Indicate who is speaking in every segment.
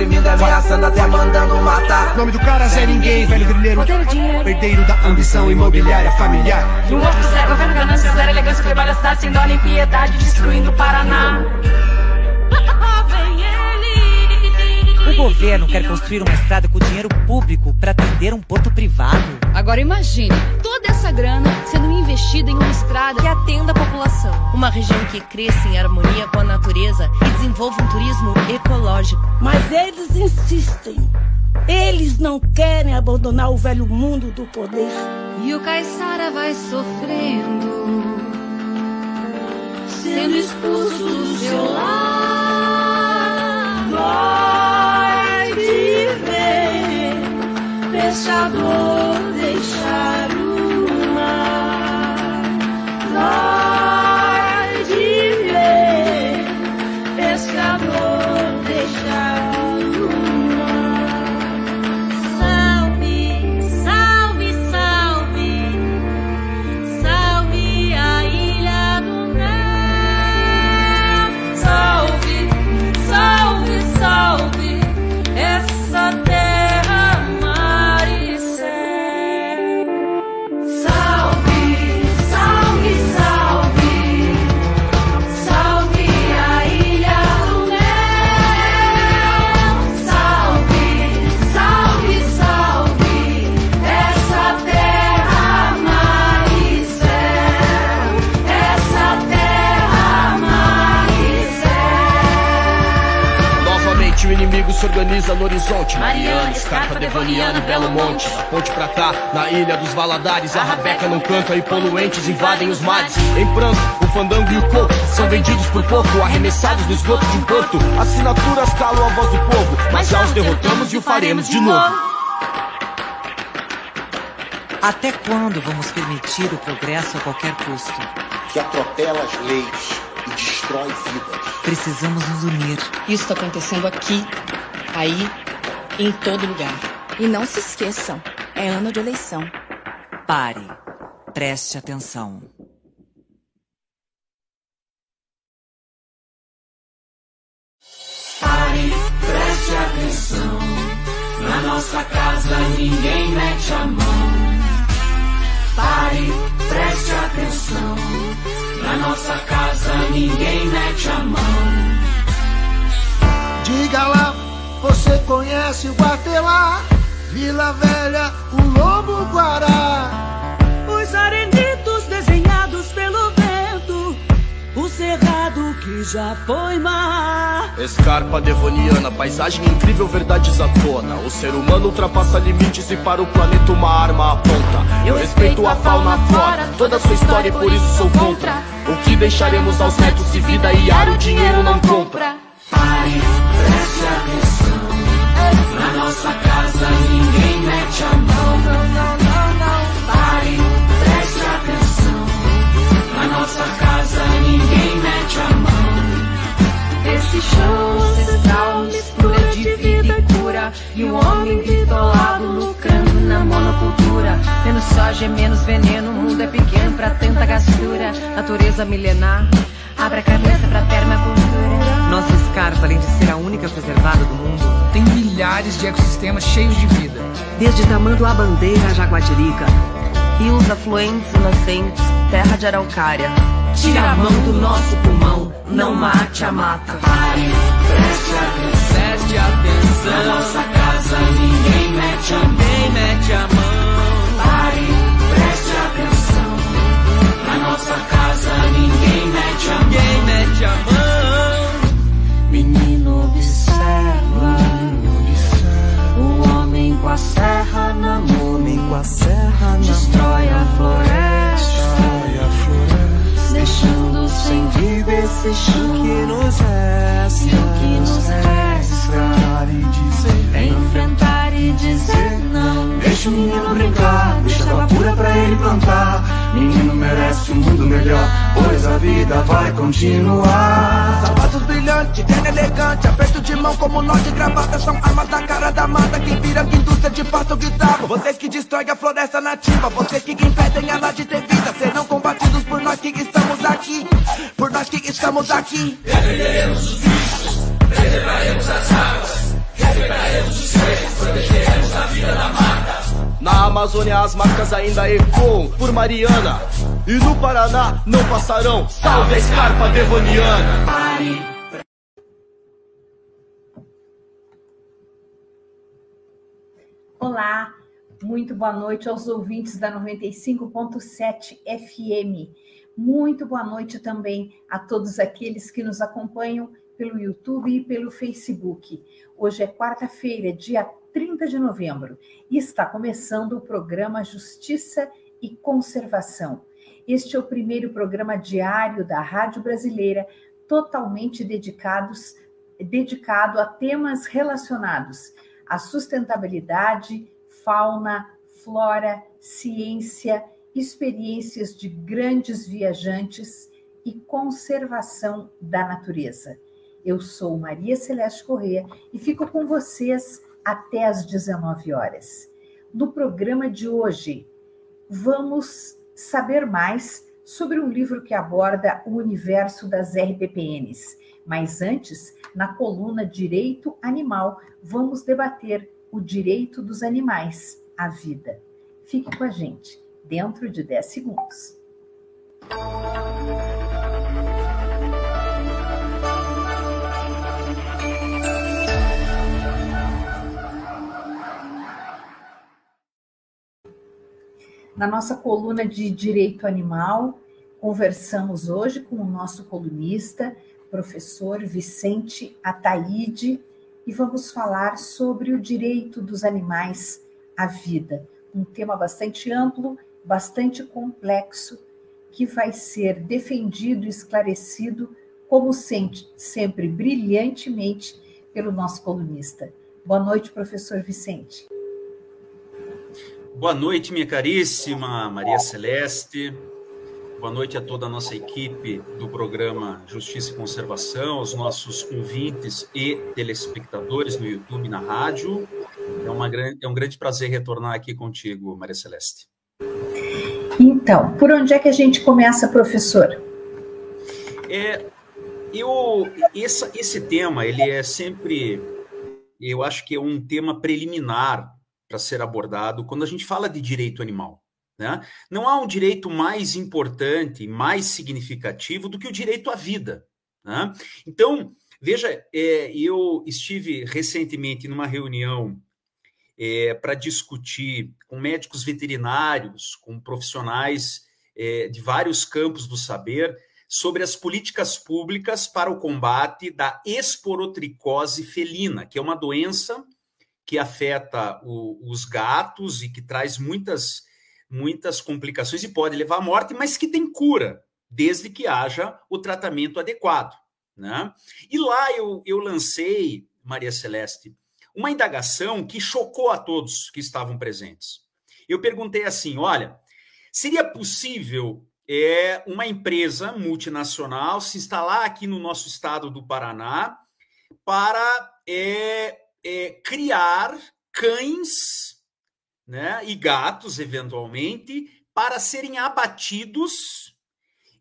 Speaker 1: Oprimindo, ameaçando, até mandando matar
Speaker 2: O nome do cara Zé Ninguém, velho
Speaker 3: dinheiro.
Speaker 2: Herdeiro da ambição imobiliária familiar.
Speaker 4: E um outro zero, governo, ganância, zero elegância, trabalho a cidade sem dó nem piedade, destruindo o Paraná.
Speaker 5: Governo quer construir uma estrada com dinheiro público para atender um porto privado.
Speaker 6: Agora imagine toda essa grana sendo investida em uma estrada que atenda a população.
Speaker 7: Uma região que cresça em harmonia com a natureza e desenvolva um turismo ecológico.
Speaker 8: Mas eles insistem. Eles não querem abandonar o velho mundo do poder.
Speaker 3: E o caiçara vai sofrendo, sendo expulso do seu lar.
Speaker 9: Pescador deixar o mar. Dói
Speaker 10: no horizonte. Mariana, Escarpa, Devaniano e Belo Monte. Da ponte pra cá, na ilha dos Valadares. A rabeca não canta e poluentes invadem os mares. Em pranto, o fandango e o coco São vendidos por pouco, arremessados no esgoto de um porto. Assinaturas calam a voz do povo Mas já os derrotamos e o faremos de novo.
Speaker 5: Até quando vamos permitir o progresso a qualquer custo?
Speaker 11: que atropela as leis e destrói vidas.
Speaker 5: Precisamos nos unir.
Speaker 7: Isso está acontecendo aqui, aí, em todo lugar.
Speaker 6: E não se esqueçam, é ano de eleição.
Speaker 5: Pare. Preste atenção.
Speaker 9: Pare, preste atenção. Na nossa casa ninguém mete a mão. Pare, preste atenção. Na nossa casa ninguém mete a mão.
Speaker 12: Diga lá, você conhece o Guatelá, Vila Velha, o Lobo Guará.
Speaker 8: Os arenitos desenhados pelo vento, o cerrado que já foi mar.
Speaker 10: Escarpa devoniana, paisagem incrível, verdades à tona O ser humano ultrapassa limites e para o planeta uma arma aponta Eu respeito a fauna, a flora, toda a sua história e por isso sou contra O que deixaremos aos netos se vida e ar o dinheiro não compra
Speaker 9: Pare, preste atenção. Na nossa casa ninguém mete a mão. Pare, preste atenção. Na nossa casa ninguém mete a mão.
Speaker 4: Esse chão ancestral mistura de vida e cura E o homem bitolado lucrando na monocultura
Speaker 7: Menos soja, menos veneno, o mundo é pequeno pra tanta gastura. Natureza milenar, abre a cabeça pra permacultura.
Speaker 5: Nossa escarpa, além de ser a única preservada do mundo,
Speaker 13: Tem milhares de ecossistemas cheios de vida.
Speaker 7: Desde Tamanduá Bandeira a Jaguatirica, rios afluentes e nascentes, terra de araucária.
Speaker 9: Tira a mão do nosso pulmão. não mate a mata.
Speaker 4: Pare, preste atenção.
Speaker 13: Preste atenção.
Speaker 9: Na nossa casa ninguém mete a mão.
Speaker 13: Ninguém mete a mão.
Speaker 9: Pare, preste atenção. Na nossa casa ninguém mete a mão.
Speaker 13: Ninguém mete a mão.
Speaker 9: A serra na mão.
Speaker 13: Com a serra na
Speaker 9: Destrói a floresta. Deixando sem vida esse chão
Speaker 13: que nos resta.
Speaker 9: O que nos resta
Speaker 13: e dizer.
Speaker 9: é enfrentar e dizer não.
Speaker 14: Deixa o menino brincar, deixa água pura pra ele plantar. Menino merece um mundo melhor, pois a vida vai continuar.
Speaker 1: Sapatos brilhantes, terno elegante, aperto de mão como nó de gravata São armas da cara da mata, quem vira que indústria de pasto guitarra Vocês que destroem a floresta nativa, vocês que impedem ela de ter vida Serão combatidos por nós que estamos aqui, por nós que estamos aqui
Speaker 9: Defenderemos os bichos, preservaremos as águas Respeitaremos os seres, protegeremos a vida da mata
Speaker 10: Na Amazônia as marcas ainda ecoam por Mariana E no Paraná não passarão Salve a escarpa devoniana
Speaker 9: Pare,
Speaker 15: Olá, muito boa noite aos ouvintes da 95.7 FM. Muito boa noite também a todos aqueles que nos acompanham pelo YouTube e pelo Facebook. Hoje é quarta-feira, dia 30 de novembro, e está começando o programa Justiça e Conservação. Este é o primeiro programa diário da Rádio Brasileira totalmente dedicados, dedicado a temas relacionados à sustentabilidade, fauna, flora, ciência, experiências de grandes viajantes e conservação da natureza. Eu sou Maria Celeste Corrêa e fico com vocês até às 19 horas. No programa de hoje, vamos saber mais sobre um livro que aborda o universo das RPPNs. Mas antes, na coluna Direito Animal, vamos debater o direito dos animais à vida. Fique com a gente, dentro de 10 segundos. Na nossa coluna de Direito Animal, conversamos hoje com o nosso colunista, professor Vicente Ataíde, e vamos falar sobre o direito dos animais à vida, um tema bastante amplo, bastante complexo, que vai ser defendido e esclarecido, como sempre, sempre brilhantemente, pelo nosso colunista. Boa noite, professor Vicente.
Speaker 16: Boa noite, minha caríssima Maria Celeste. Boa noite a toda a nossa equipe do programa Justiça e Conservação, aos nossos ouvintes e telespectadores no YouTube e na rádio. É, uma, é um grande prazer retornar aqui contigo, Maria Celeste.
Speaker 15: Então, por onde é que a gente começa, professor?
Speaker 16: É, eu, esse, esse tema, ele é sempre, eu acho que é um tema preliminar para ser abordado quando a gente fala de direito animal. Né? Não há um direito mais importante, mais significativo do que o direito à vida. Né? Então, veja, é, eu estive recentemente numa reunião é, para discutir com médicos veterinários, com profissionais é, de vários campos do saber, sobre as políticas públicas para o combate da esporotricose felina, que é uma doença que afeta o, os gatos e que traz muitas, muitas complicações e pode levar à morte, mas que tem cura, desde que haja o tratamento adequado. Né? E lá eu, eu lancei, Maria Celeste, uma indagação que chocou a todos que estavam presentes. Eu perguntei assim: olha, seria possível é, uma empresa multinacional se instalar aqui no nosso estado do Paraná para é, é, criar cães né, e gatos, eventualmente, para serem abatidos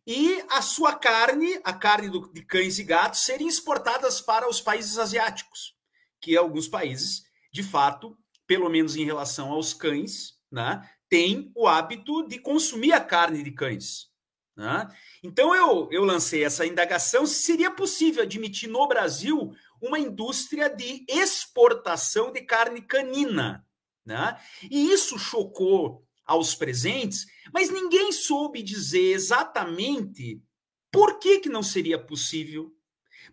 Speaker 16: e a sua carne, a carne do, de cães e gatos, serem exportadas para os países asiáticos, que alguns países, de fato, pelo menos em relação aos cães, né, têm o hábito de consumir a carne de cães. Né? Então eu, eu lancei essa indagação se seria possível admitir no Brasil uma indústria de exportação de carne canina. Né? E isso chocou aos presentes, mas ninguém soube dizer exatamente por que, que não seria possível,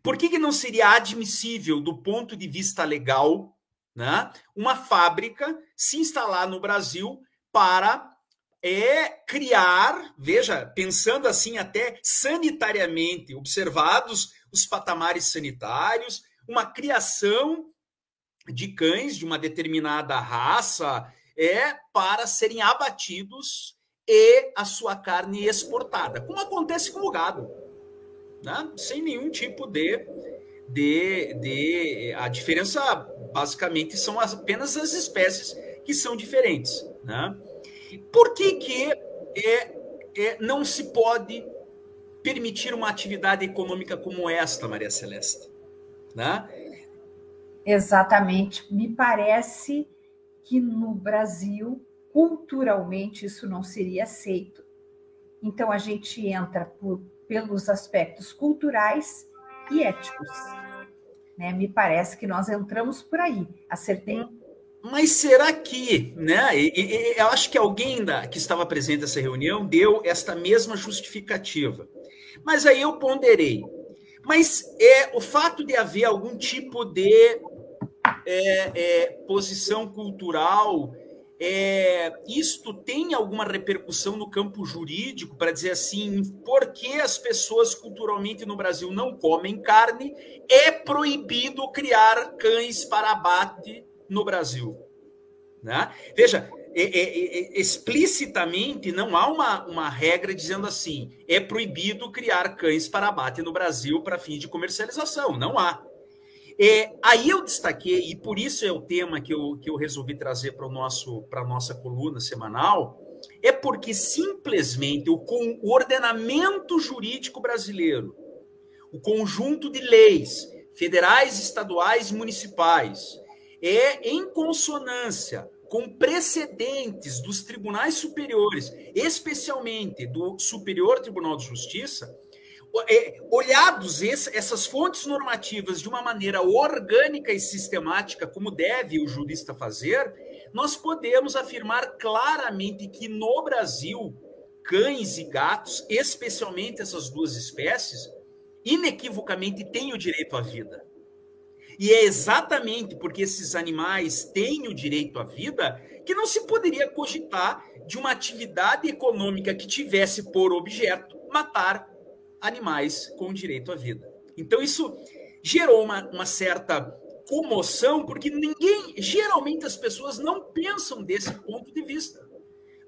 Speaker 16: por que, que não seria admissível do ponto de vista legal né, uma fábrica se instalar no Brasil para é criar, veja, pensando assim até sanitariamente, observados os patamares sanitários, uma criação de cães de uma determinada raça é para serem abatidos e a sua carne exportada, como acontece com o gado, né? sem nenhum tipo de, de, de. A diferença basicamente são apenas as espécies que são diferentes. Né? Por que, que é, é, não se pode permitir uma atividade econômica como esta, Maria Celeste? Né?
Speaker 15: Exatamente. Me parece que no Brasil, culturalmente, isso não seria aceito. Então, a gente entra por, pelos aspectos culturais e éticos. Né? Me parece que nós entramos por aí. Acertei?
Speaker 16: Mas será que, né? Eu acho que alguém da, que estava presente nessa reunião deu esta mesma justificativa. Mas aí eu ponderei. Mas é o fato de haver algum tipo de é, é, posição cultural, é, isto tem alguma repercussão no campo jurídico para dizer assim, por que as pessoas culturalmente no Brasil não comem carne? É proibido criar cães para abate no Brasil. Né? Veja, explicitamente não há uma, uma regra dizendo assim: é proibido criar cães para abate no Brasil para fim de comercialização. Não há. É, aí eu destaquei, e por isso é o tema que eu, que eu resolvi trazer para a nossa coluna semanal, é porque simplesmente o, com, o ordenamento jurídico brasileiro, o conjunto de leis federais, estaduais e municipais, é em consonância com precedentes dos tribunais superiores, especialmente do Superior Tribunal de Justiça, é, olhados essas fontes normativas de uma maneira orgânica e sistemática, como deve o jurista fazer, nós podemos afirmar claramente que no Brasil, cães e gatos, especialmente essas duas espécies, inequivocamente têm o direito à vida. E é exatamente porque esses animais têm o direito à vida que não se poderia cogitar de uma atividade econômica que tivesse por objeto matar animais com direito à vida. Então, isso gerou uma, uma certa comoção, porque ninguém, geralmente as pessoas não pensam desse ponto de vista.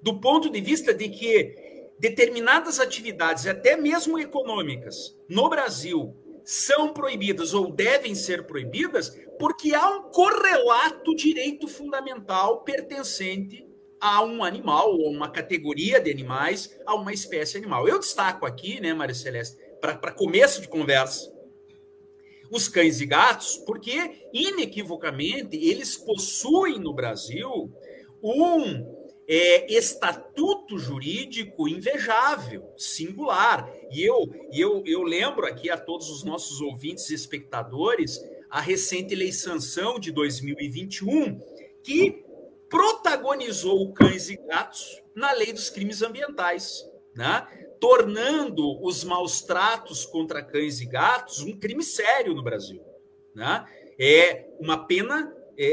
Speaker 16: Do ponto de vista de que determinadas atividades, até mesmo econômicas, no Brasil, são proibidas ou devem ser proibidas porque há um correlato direito fundamental pertencente a um animal ou uma categoria de animais, a uma espécie animal. Eu destaco aqui, né, Maria Celeste, para começo de conversa, os cães e gatos, porque inequivocamente eles possuem no Brasil um é, estatuto jurídico invejável, singular. E eu, eu, eu lembro aqui a todos os nossos ouvintes e espectadores a recente lei sanção de 2021, que protagonizou cães e gatos na lei dos crimes ambientais, né? tornando os maus tratos contra cães e gatos um crime sério no Brasil. Né? É uma pena,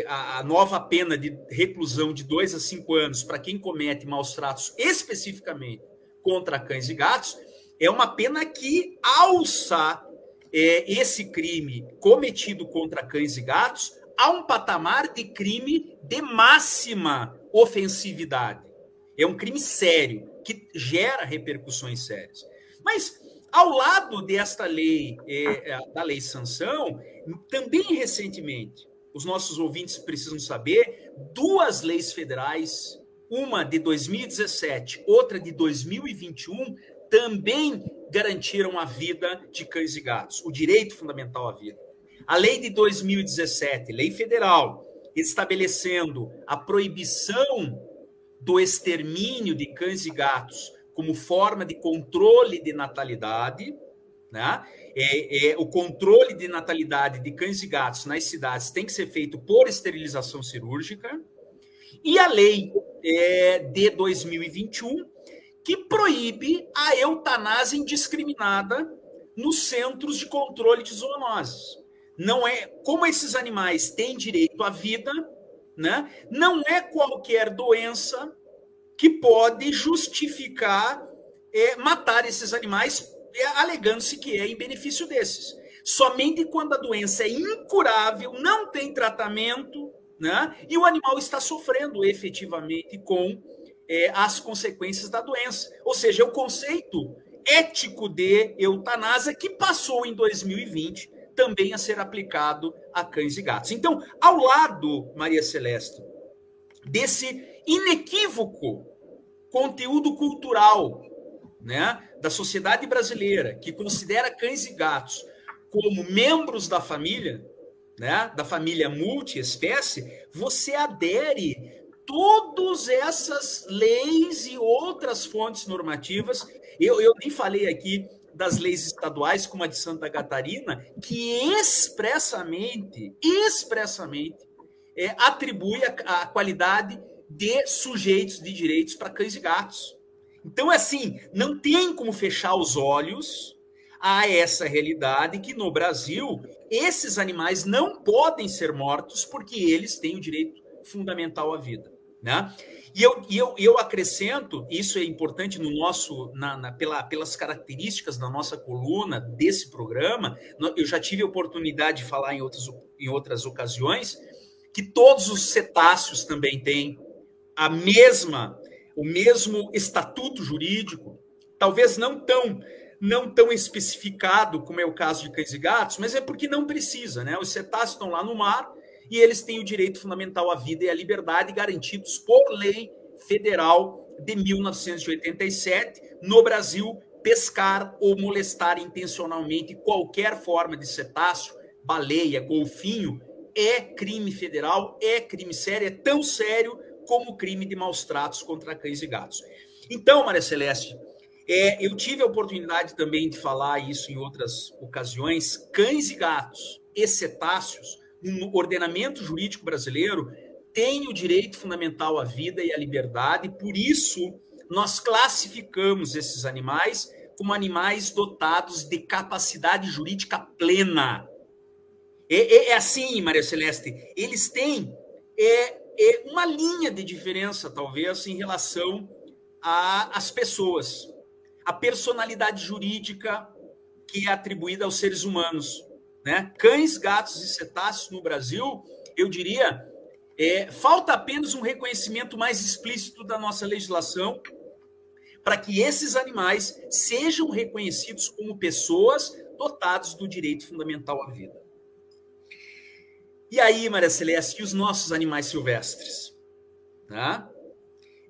Speaker 16: a nova pena de reclusão de dois a cinco anos para quem comete maus tratos especificamente contra cães e gatos, é uma pena que alça é, esse crime cometido contra cães e gatos a um patamar de crime de máxima ofensividade. É um crime sério, que gera repercussões sérias. Mas, ao lado desta lei, é, é, da lei sanção, também recentemente, os nossos ouvintes precisam saber, duas leis federais, uma de 2017, outra de 2021, também garantiram a vida de cães e gatos, o direito fundamental à vida. A lei de 2017, lei federal, estabelecendo a proibição do extermínio de cães e gatos como forma de controle de natalidade, né? É, é, o controle de natalidade de cães e gatos nas cidades tem que ser feito por esterilização cirúrgica. E a lei é, de 2021, que proíbe a eutanásia indiscriminada nos centros de controle de zoonoses. Não é como esses animais têm direito à vida, né? Não é qualquer doença que pode justificar é, matar esses animais, alegando-se que é em benefício desses. Somente quando a doença é incurável, não tem tratamento, né? E o animal está sofrendo efetivamente com é, as consequências da doença. Ou seja, o conceito ético de eutanásia que passou em 2020 também a ser aplicado a cães e gatos. Então, ao lado, Maria Celeste, desse inequívoco conteúdo cultural né, da sociedade brasileira que considera cães e gatos como membros da família, né, da família multiespécie, você adere todas essas leis e outras fontes normativas. Eu, eu nem falei aqui das leis estaduais, como a de Santa Catarina, que expressamente, expressamente, é, atribui a, a qualidade de sujeitos de direitos para cães e gatos. Então, assim, não tem como fechar os olhos a essa realidade que no Brasil esses animais não podem ser mortos porque eles têm o direito fundamental à vida. Né? E eu, e eu, eu acrescento, isso é importante no nosso, na, na, pela, pelas características da nossa coluna, desse programa, eu já tive a oportunidade de falar em outras, em outras ocasiões, que todos os cetáceos também têm a mesma, o mesmo estatuto jurídico, talvez não tão não tão especificado como é o caso de cães e gatos, mas é porque não precisa, né? Os cetáceos estão lá no mar, e eles têm o direito fundamental à vida e à liberdade garantidos por lei federal de 1987. No Brasil, pescar ou molestar intencionalmente qualquer forma de cetáceo, baleia, golfinho, é crime federal, é crime sério, é tão sério como crime de maus tratos contra cães e gatos. Então, Maria Celeste, é, eu tive a oportunidade também de falar isso em outras ocasiões. Cães e gatos e cetáceos no ordenamento jurídico brasileiro, tem o direito fundamental à vida e à liberdade, por isso nós classificamos esses animais como animais dotados de capacidade jurídica plena. É, é, é assim, Maria Celeste, eles têm é uma linha de diferença, talvez, em relação às pessoas. A personalidade jurídica que é atribuída aos seres humanos. Né? Cães, gatos e cetáceos no Brasil, eu diria, é, falta apenas um reconhecimento mais explícito da nossa legislação para que esses animais sejam reconhecidos como pessoas dotados do direito fundamental à vida. E aí, Maria Celeste, e os nossos animais silvestres? Tá?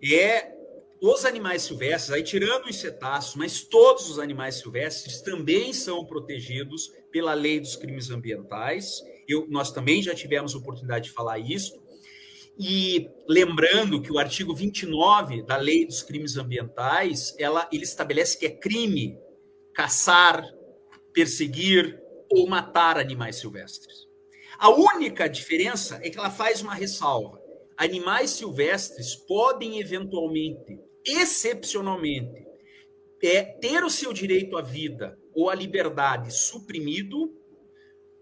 Speaker 16: É, os animais silvestres, aí tirando os cetáceos, mas todos os animais silvestres também são protegidos pela lei dos crimes ambientais. Eu, nós também já tivemos oportunidade de falar isso. E lembrando que o artigo 29 da lei dos crimes ambientais, ela, ele estabelece que é crime caçar, perseguir ou matar animais silvestres. A única diferença é que ela faz uma ressalva. Animais silvestres podem eventualmente, excepcionalmente, é, ter o seu direito à vida ou à liberdade suprimido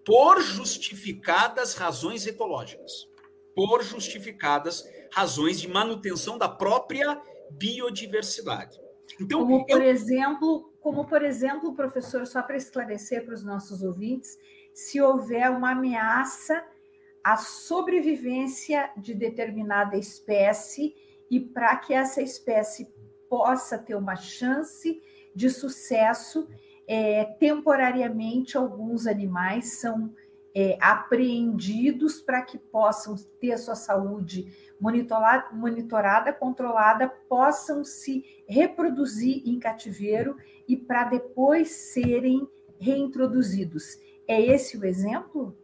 Speaker 16: por justificadas razões ecológicas, por justificadas razões de manutenção da própria biodiversidade.
Speaker 15: Então, como por eu... exemplo, como por exemplo, professor, só para esclarecer para os nossos ouvintes, se houver uma ameaça à sobrevivência de determinada espécie e para que essa espécie possa ter uma chance de sucesso, é, temporariamente alguns animais são é, apreendidos para que possam ter sua saúde monitorada, monitorada, controlada, possam se reproduzir em cativeiro e para depois serem reintroduzidos. É esse o exemplo?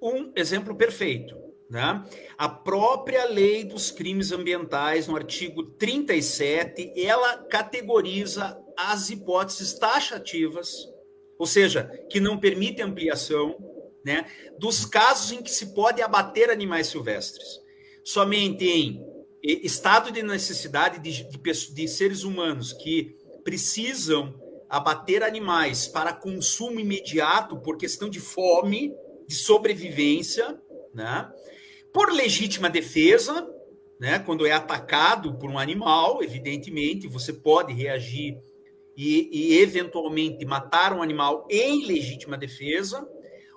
Speaker 16: Um exemplo perfeito. né? A própria lei dos crimes ambientais, no artigo 37, ela categoriza as hipóteses taxativas, ou seja, que não permitem ampliação, né, dos casos em que se pode abater animais silvestres. Somente em estado de necessidade de, de, de seres humanos que precisam abater animais para consumo imediato por questão de fome, de sobrevivência, né? Por legítima defesa, né? Quando é atacado por um animal, evidentemente, você pode reagir e, e eventualmente matar um animal em legítima defesa.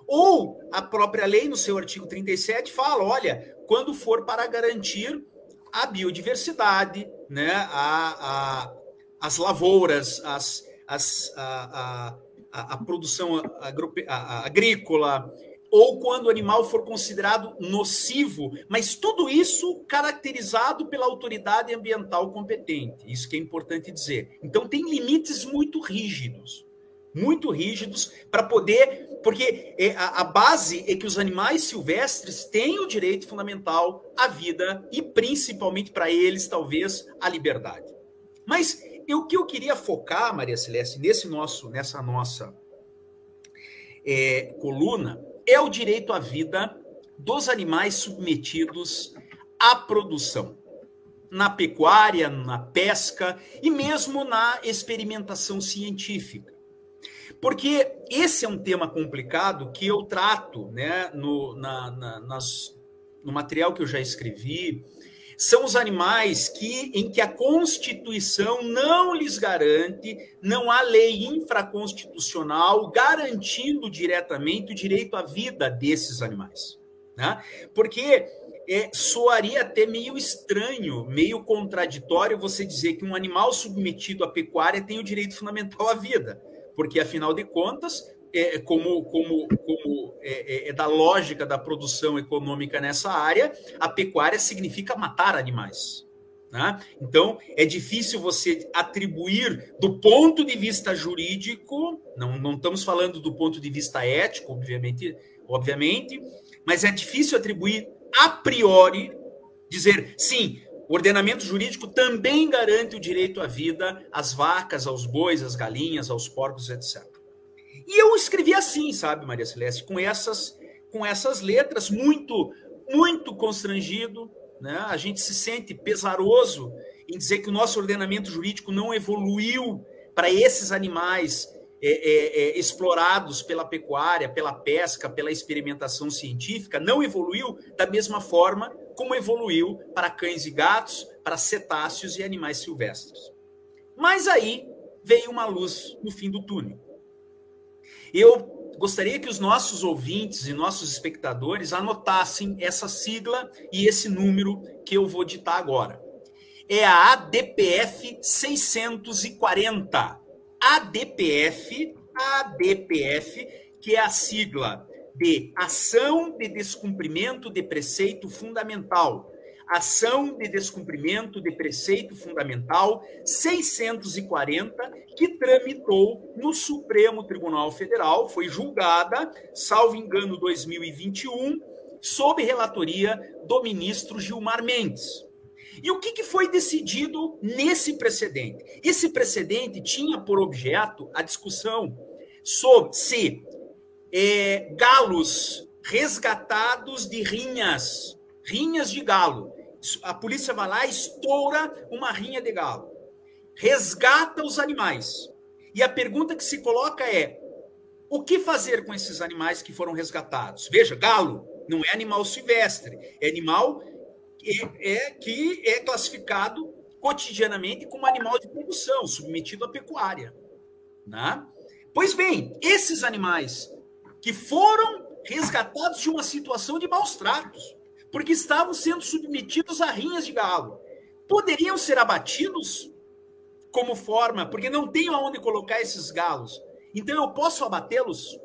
Speaker 16: Ou a própria lei, no seu artigo 37, fala: olha, quando for para garantir a biodiversidade, né, a, a, as lavouras, as, as, a, a, a produção agrícola, ou quando o animal for considerado nocivo, mas tudo isso caracterizado pela autoridade ambiental competente. Isso que é importante dizer. Então tem limites muito rígidos, muito rígidos para poder, porque é, a, base é que os animais silvestres têm o direito fundamental à vida e principalmente para eles talvez à liberdade. Mas o que eu queria focar, Maria Celeste, nesse nosso, nessa nossa é, coluna, é o direito à vida dos animais submetidos à produção, na pecuária, na pesca e mesmo na experimentação científica. Porque esse é um tema complicado que eu trato né, no, na, na, nas, no material que eu já escrevi, são os animais que, em que a Constituição não lhes garante, não há lei infraconstitucional garantindo diretamente o direito à vida desses animais. Né? Porque é, soaria até meio estranho, meio contraditório você dizer que um animal submetido à pecuária tem o direito fundamental à vida, porque afinal de contas, é, como, como, como é, é, é, da lógica da produção econômica nessa área, a pecuária significa matar animais. Né? Então, é difícil você atribuir, do ponto de vista jurídico, não, não estamos falando do ponto de vista ético, obviamente, obviamente, mas é difícil atribuir a priori, dizer, sim, o ordenamento jurídico também garante o direito à vida às vacas, aos bois, às galinhas, aos porcos, etc. E eu escrevi assim, sabe, Maria Celeste, com essas, com essas letras, muito, muito constrangido. Né? A gente se sente pesaroso em dizer que o nosso ordenamento jurídico não evoluiu para esses animais é, é, é, explorados pela pecuária, pela pesca, pela experimentação científica, não evoluiu da mesma forma como evoluiu para cães e gatos, para cetáceos e animais silvestres. Mas aí veio uma luz no fim do túnel. Eu gostaria que os nossos ouvintes e nossos espectadores anotassem essa sigla e esse número que eu vou ditar agora. É a ADPF 640. ADPF, ADPF, que é a sigla de Ação de Descumprimento de Preceito Fundamental, ação de descumprimento de preceito fundamental 640, que tramitou no Supremo Tribunal Federal, foi julgada, salvo engano, 2021, sob relatoria do ministro Gilmar Mendes. E o que, que foi decidido nesse precedente? Esse precedente tinha por objeto a discussão sobre se é, galos resgatados de rinhas, rinhas de galo, a polícia vai lá, estoura uma rinha de galo, resgata os animais. E a pergunta que se coloca é: o que fazer com esses animais que foram resgatados? Veja, galo não é animal silvestre, é animal que é, que é classificado cotidianamente como animal de produção, submetido à pecuária. Né? Pois bem, esses animais que foram resgatados de uma situação de maus tratos, porque estavam sendo submetidos a rinhas de galo. Poderiam ser abatidos como forma, porque não tenho aonde colocar esses galos. Então eu posso abatê-los?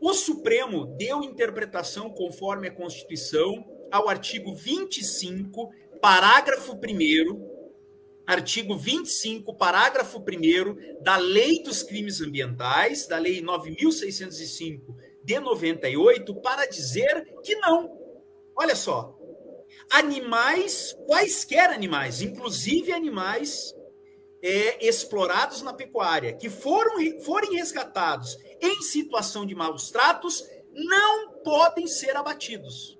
Speaker 16: O Supremo deu interpretação conforme a Constituição ao artigo 25, parágrafo 1 artigo 25, parágrafo 1 da Lei dos Crimes Ambientais, da Lei 9605 de 98 para dizer que não. Olha só. Animais, quaisquer animais, inclusive animais é, explorados na pecuária, que foram, forem resgatados em situação de maus tratos, não podem ser abatidos.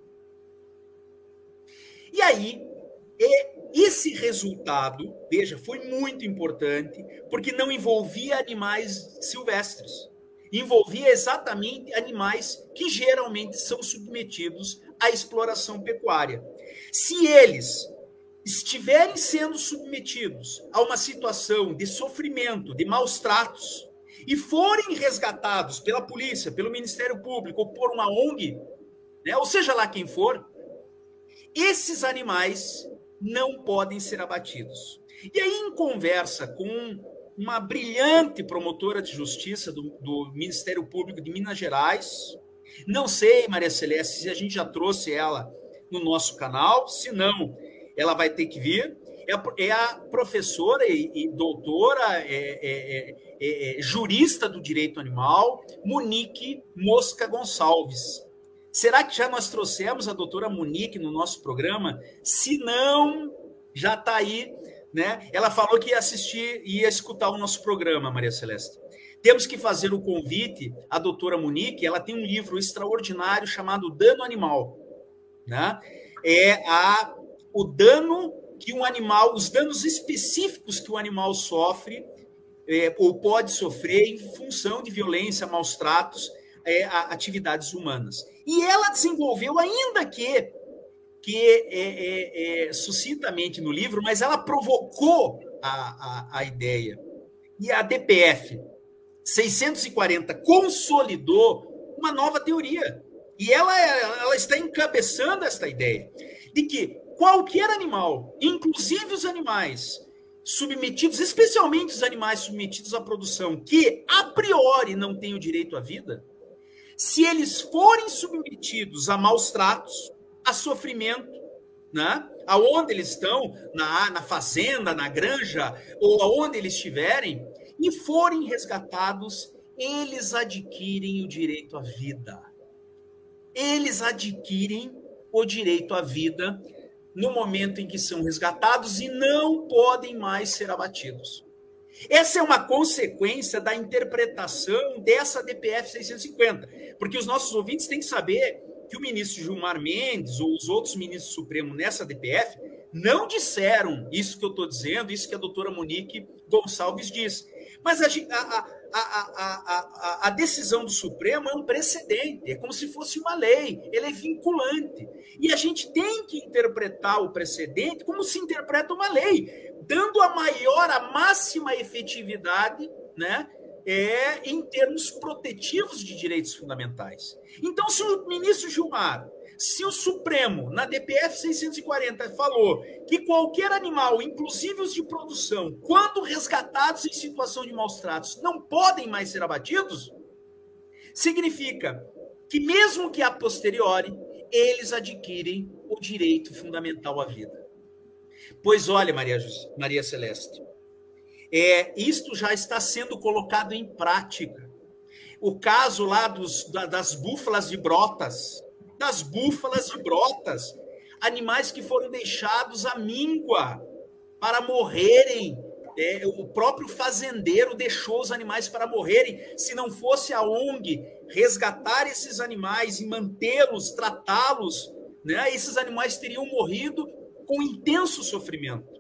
Speaker 16: E aí, esse resultado, veja, foi muito importante, porque não envolvia animais silvestres. Envolvia exatamente animais que geralmente são submetidos à exploração pecuária. Se eles estiverem sendo submetidos a uma situação de sofrimento, de maus tratos, e forem resgatados pela polícia, pelo Ministério Público ou por uma ONG, né, ou seja lá quem for, esses animais não podem ser abatidos. E aí, em conversa com uma brilhante promotora de justiça do, do Ministério Público de Minas Gerais, não sei, Maria Celeste, se a gente já trouxe ela no nosso canal, se não, ela vai ter que vir. É a, é a professora e, e doutora, é, é, é, é jurista do direito animal, Monique Mosca Gonçalves. Será que já nós trouxemos a doutora Monique no nosso programa? Se não, já está aí, né? Ela falou que ia assistir e ia escutar o nosso programa, Maria Celeste. Temos que fazer o convite à doutora Monique, ela tem um livro extraordinário chamado Dano Animal, né? É a, o dano que um animal, os danos específicos que o animal sofre é, ou pode sofrer em função de violência, maus tratos, é, a, atividades humanas. E ela desenvolveu, ainda que, que é, é, é, sucintamente no livro, mas ela provocou a, a, a ideia. E a DPF 640 consolidou uma nova teoria. E ela, ela está encabeçando esta ideia de que qualquer animal, inclusive os animais submetidos, especialmente os animais submetidos à produção, que a priori não têm o direito à vida, se eles forem submetidos a maus tratos, a sofrimento, né? aonde eles estão, na, na fazenda, na granja, ou aonde eles estiverem, e forem resgatados, eles adquirem o direito à vida. Eles adquirem o direito à vida no momento em que são resgatados e não podem mais ser abatidos. Essa é uma consequência da interpretação dessa DPF 650, porque os nossos ouvintes têm que saber que o ministro Gilmar Mendes ou os outros ministros supremos nessa DPF não disseram isso que eu estou dizendo, isso que a doutora Monique Gonçalves diz. Mas a, a, a, a, decisão do Supremo é um precedente, é como se fosse uma lei, ele é vinculante. E a gente tem que interpretar o precedente como se interpreta uma lei dando a maior, a máxima efetividade, né? É, em termos protetivos de direitos fundamentais. Então, se o ministro Gilmar, se o Supremo, na DPF 640, falou que qualquer animal, inclusive os de produção, quando resgatados em situação de maus tratos, não podem mais ser abatidos, significa que, mesmo que a posteriori, eles adquirem o direito fundamental à vida. Pois olha, Maria, Maria Celeste, é, isto já está sendo colocado em prática. O caso lá dos, da, das búfalas de brotas, das búfalas de brotas, animais que foram deixados à míngua para morrerem. É, o próprio fazendeiro deixou os animais para morrerem. Se não fosse a ONG resgatar esses animais e mantê-los, tratá-los, né, esses animais teriam morrido com intenso sofrimento.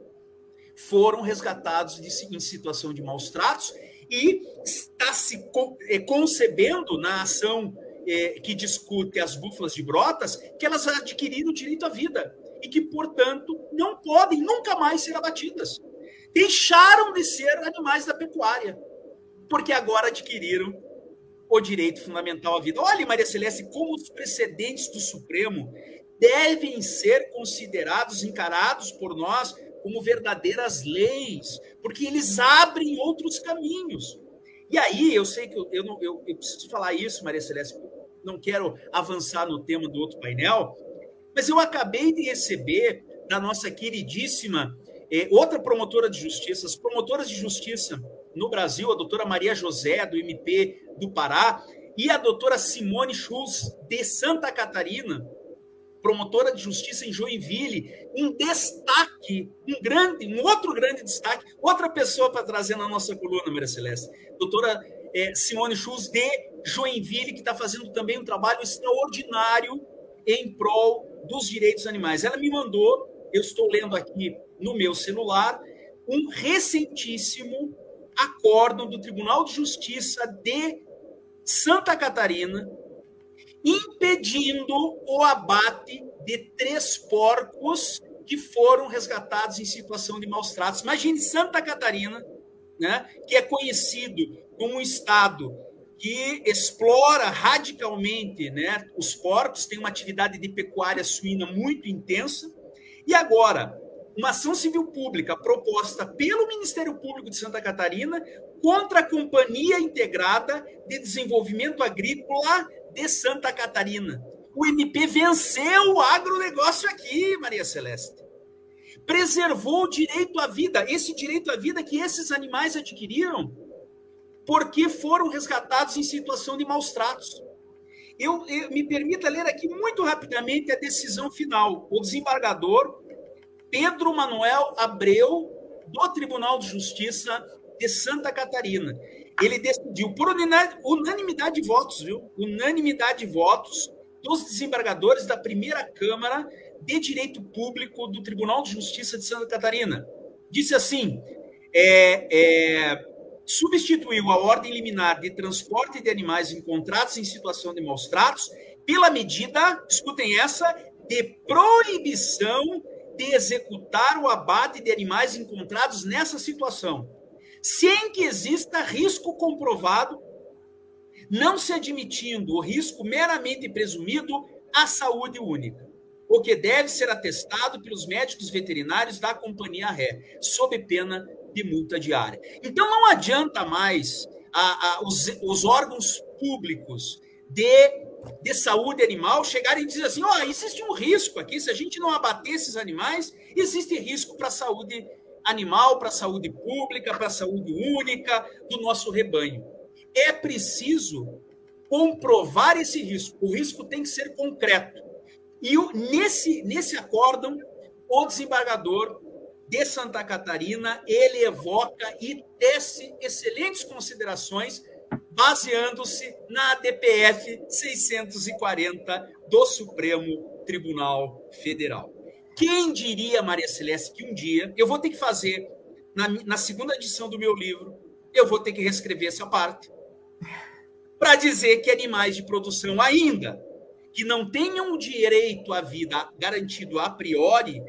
Speaker 16: Foram resgatados de, em situação de maus tratos e está se é, concebendo na ação é, que discute as búfalas de brotas que elas adquiriram o direito à vida e que, portanto, não podem nunca mais ser abatidas. Deixaram de ser animais da pecuária, porque agora adquiriram o direito fundamental à vida. Olha, Maria Celeste, como os precedentes do Supremo devem ser considerados, encarados por nós como verdadeiras leis, porque eles abrem outros caminhos. E aí, eu sei que eu, eu, não, eu, eu preciso falar isso, Maria Celeste, não quero avançar no tema do outro painel, mas eu acabei de receber da nossa queridíssima é, outra promotora de justiça, as promotoras de justiça no Brasil, a doutora Maria José, do MP do Pará, e a doutora Simone Schultz, de Santa Catarina, promotora de justiça em Joinville, um destaque, um grande, um outro grande destaque, outra pessoa para trazer na nossa coluna, Maria Celeste, doutora é, Simone Schultz de Joinville, que está fazendo também um trabalho extraordinário em prol dos direitos animais. Ela me mandou, eu estou lendo aqui no meu celular, um recentíssimo acórdão do Tribunal de Justiça de Santa Catarina, impedindo o abate de três porcos que foram resgatados em situação de maus tratos. Imagine Santa Catarina, né, que é conhecido como um estado que explora radicalmente né, os porcos, tem uma atividade de pecuária suína muito intensa, e agora uma ação civil pública proposta pelo Ministério Público de Santa Catarina contra a Companhia Integrada de Desenvolvimento Agrícola de Santa Catarina. O MP venceu o agronegócio aqui, Maria Celeste. Preservou o direito à vida, esse direito à vida que esses animais adquiriram porque foram resgatados em situação de maus tratos. Eu, eu, me permita ler aqui muito rapidamente a decisão final. O desembargador Pedro Manuel Abreu, do Tribunal de Justiça de Santa Catarina. Ele decidiu por unanimidade de votos, viu? Unanimidade de votos dos desembargadores da primeira Câmara de Direito Público do Tribunal de Justiça de Santa Catarina. Disse assim: é, é, substituiu a ordem liminar de transporte de animais encontrados em situação de maus tratos pela medida, escutem essa, de proibição de executar o abate de animais encontrados nessa situação, sem que exista risco comprovado, não se admitindo o risco meramente presumido à saúde única, o que deve ser atestado pelos médicos veterinários da companhia ré, sob pena de multa diária. Então não adianta mais a, a, os, os, órgãos públicos de, de saúde animal chegarem e dizer assim: ó, oh, existe um risco aqui, se a gente não abater esses animais, existe risco para a saúde animal, para a saúde pública, para a saúde única do nosso rebanho. É preciso comprovar esse risco. O risco tem que ser concreto. E nesse, nesse acórdão, o desembargador de Santa Catarina, ele evoca e tece excelentes considerações baseando-se na DPF 640 do Supremo Tribunal Federal. Quem diria, Maria Celeste, que um dia eu vou ter que fazer, na, na segunda edição do meu livro, eu vou ter que reescrever essa parte, para dizer que animais de produção, ainda que não tenham o direito à vida garantido a priori,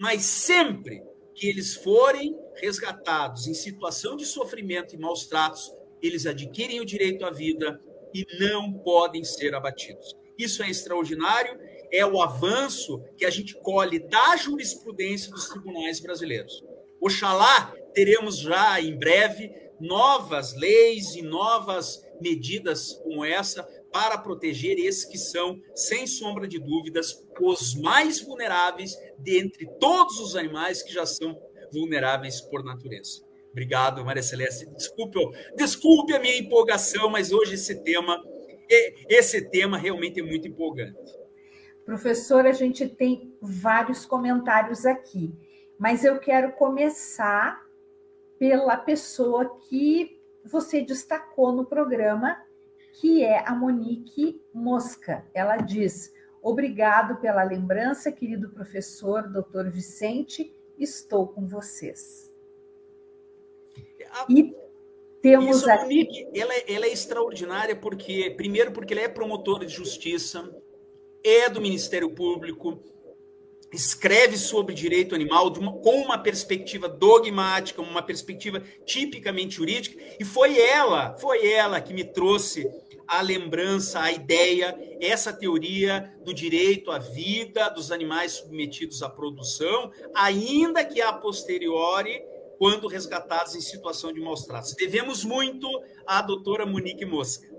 Speaker 16: mas sempre que eles forem resgatados em situação de sofrimento e maus tratos, eles adquirem o direito à vida e não podem ser abatidos. Isso é extraordinário, é o avanço que a gente colhe da jurisprudência dos tribunais brasileiros. Oxalá teremos já em breve novas leis e novas medidas como essa para proteger esses que são, sem sombra de dúvidas, os mais vulneráveis dentre todos os animais que já são vulneráveis por natureza. Obrigado, Maria Celeste. Desculpe, desculpe a minha empolgação, mas hoje esse tema, esse tema realmente é muito empolgante.
Speaker 15: Professor, a gente tem vários comentários aqui, mas eu quero começar pela pessoa que você destacou no programa, que é a Monique Mosca. Ela diz: Obrigado pela lembrança, querido professor, doutor Vicente, estou com vocês.
Speaker 16: E temos Isso, aqui. Monique, ela, é, ela é extraordinária porque, primeiro, porque ela é promotora de justiça, é do Ministério Público, escreve sobre direito animal uma, com uma perspectiva dogmática, uma perspectiva tipicamente jurídica, e foi ela, foi ela que me trouxe a lembrança, a ideia, essa teoria do direito à vida dos animais submetidos à produção, ainda que a posteriori, quando resgatados em situação de maus tratos. Devemos muito à doutora Monique Mosca.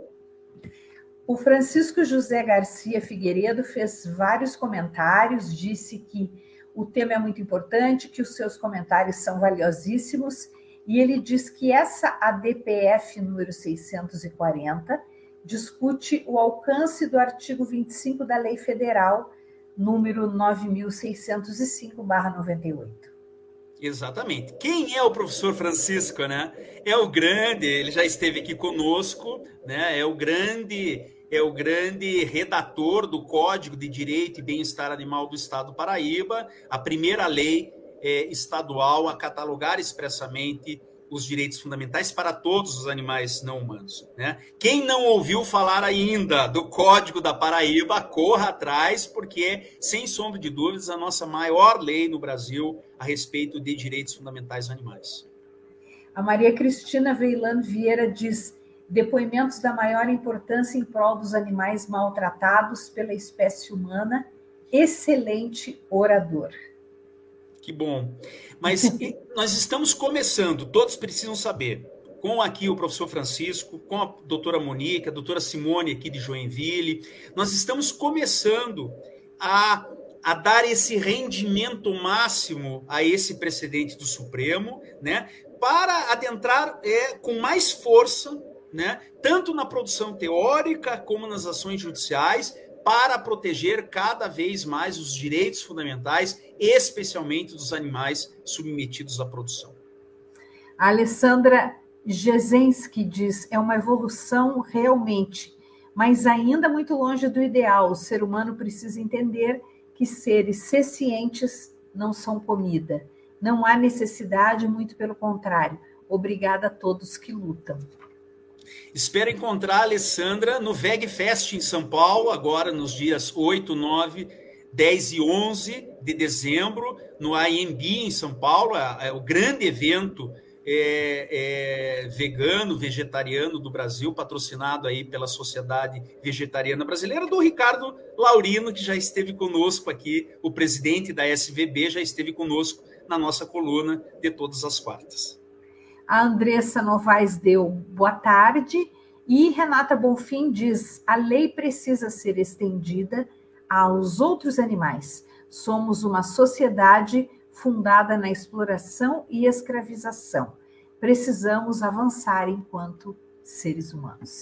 Speaker 15: O Francisco José Garcia Figueiredo fez vários comentários, disse que o tema é muito importante, que os seus comentários são valiosíssimos, e ele diz que essa ADPF número 640 discute o alcance do artigo 25 da Lei Federal número 9605/98.
Speaker 16: Exatamente. Quem é o professor Francisco, né? É o grande, ele já esteve aqui conosco, né? É o grande é o grande redator do Código de Direito e Bem-Estar Animal do Estado do Paraíba, a primeira lei é, estadual a catalogar expressamente os direitos fundamentais para todos os animais não humanos. Né? Quem não ouviu falar ainda do Código da Paraíba, corra atrás, porque sem sombra de dúvidas, a nossa maior lei no Brasil a respeito de direitos fundamentais animais.
Speaker 15: A Maria Cristina Veilan Vieira diz: depoimentos da maior importância em prol dos animais maltratados pela espécie humana, excelente orador.
Speaker 16: Que bom. Mas nós estamos começando, todos precisam saber, com aqui o professor Francisco, com a doutora Monique, a doutora Simone aqui de Joinville, nós estamos começando a, a dar esse rendimento máximo a esse precedente do Supremo, né, para adentrar é, com mais força, né, tanto na produção teórica como nas ações judiciais, para proteger cada vez mais os direitos fundamentais, especialmente dos animais submetidos à produção.
Speaker 15: A Alessandra Jezensky diz: é uma evolução realmente, mas ainda muito longe do ideal. O ser humano precisa entender que seres cientes não são comida. Não há necessidade, muito pelo contrário. Obrigada a todos que lutam.
Speaker 16: Espero encontrar a Alessandra no VegFest em São Paulo, agora nos dias 8, 9, 10 e 11 de dezembro, no IMB em São Paulo, é, é o grande evento é, é, vegano, vegetariano do Brasil, patrocinado aí pela Sociedade Vegetariana Brasileira, do Ricardo Laurino, que já esteve conosco aqui, o presidente da SVB, já esteve conosco na nossa coluna de todas as quartas.
Speaker 15: A Andressa Novaes deu boa tarde. E Renata Bonfim diz: a lei precisa ser estendida aos outros animais. Somos uma sociedade fundada na exploração e escravização. Precisamos avançar enquanto seres humanos.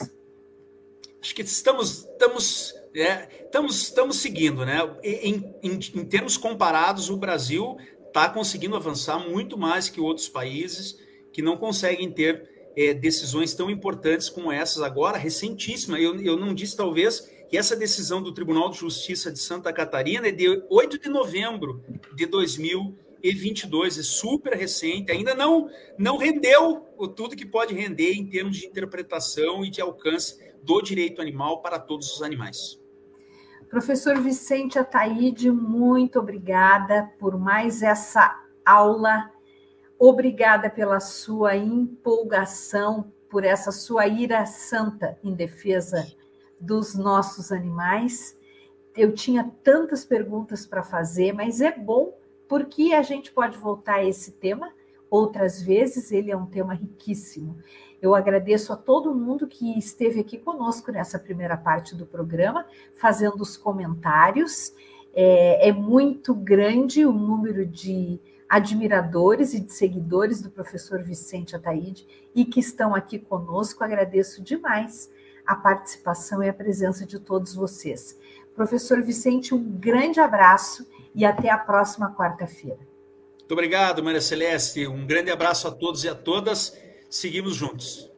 Speaker 16: Acho que estamos, estamos, é, estamos, estamos seguindo, né? Em, em, em termos comparados, o Brasil está conseguindo avançar muito mais que outros países que não conseguem ter é, decisões tão importantes como essas agora, recentíssima. Eu, eu não disse, talvez, que essa decisão do Tribunal de Justiça de Santa Catarina é de 8 de novembro de 2022, é super recente, ainda não, não rendeu tudo que pode render em termos de interpretação e de alcance do direito animal para todos os animais.
Speaker 15: Professor Vicente Ataíde, muito obrigada por mais essa aula Obrigada pela sua empolgação, por essa sua ira santa em defesa dos nossos animais. Eu tinha tantas perguntas para fazer, mas é bom porque a gente pode voltar a esse tema outras vezes, ele é um tema riquíssimo. Eu agradeço a todo mundo que esteve aqui conosco nessa primeira parte do programa, fazendo os comentários. É, é muito grande o número de admiradores e de seguidores do professor Vicente Ataíde e que estão aqui conosco. Agradeço demais a participação e a presença de todos vocês. Professor Vicente, um grande abraço e até a próxima quarta-feira.
Speaker 16: Muito obrigado, Maria Celeste. Um grande abraço a todos e a todas. Seguimos juntos.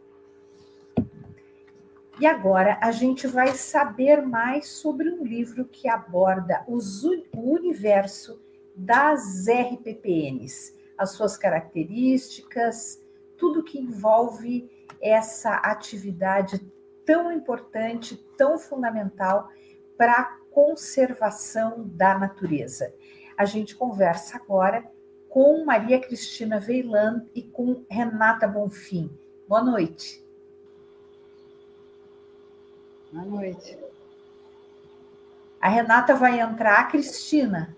Speaker 15: E agora a gente vai saber mais sobre um livro que aborda o universo das RPPNs, as suas características, tudo que envolve essa atividade tão importante, tão fundamental para a conservação da natureza. A gente conversa agora com Maria Cristina Veilan e com Renata Bonfim. Boa noite.
Speaker 17: Boa noite.
Speaker 15: A Renata vai entrar, Cristina.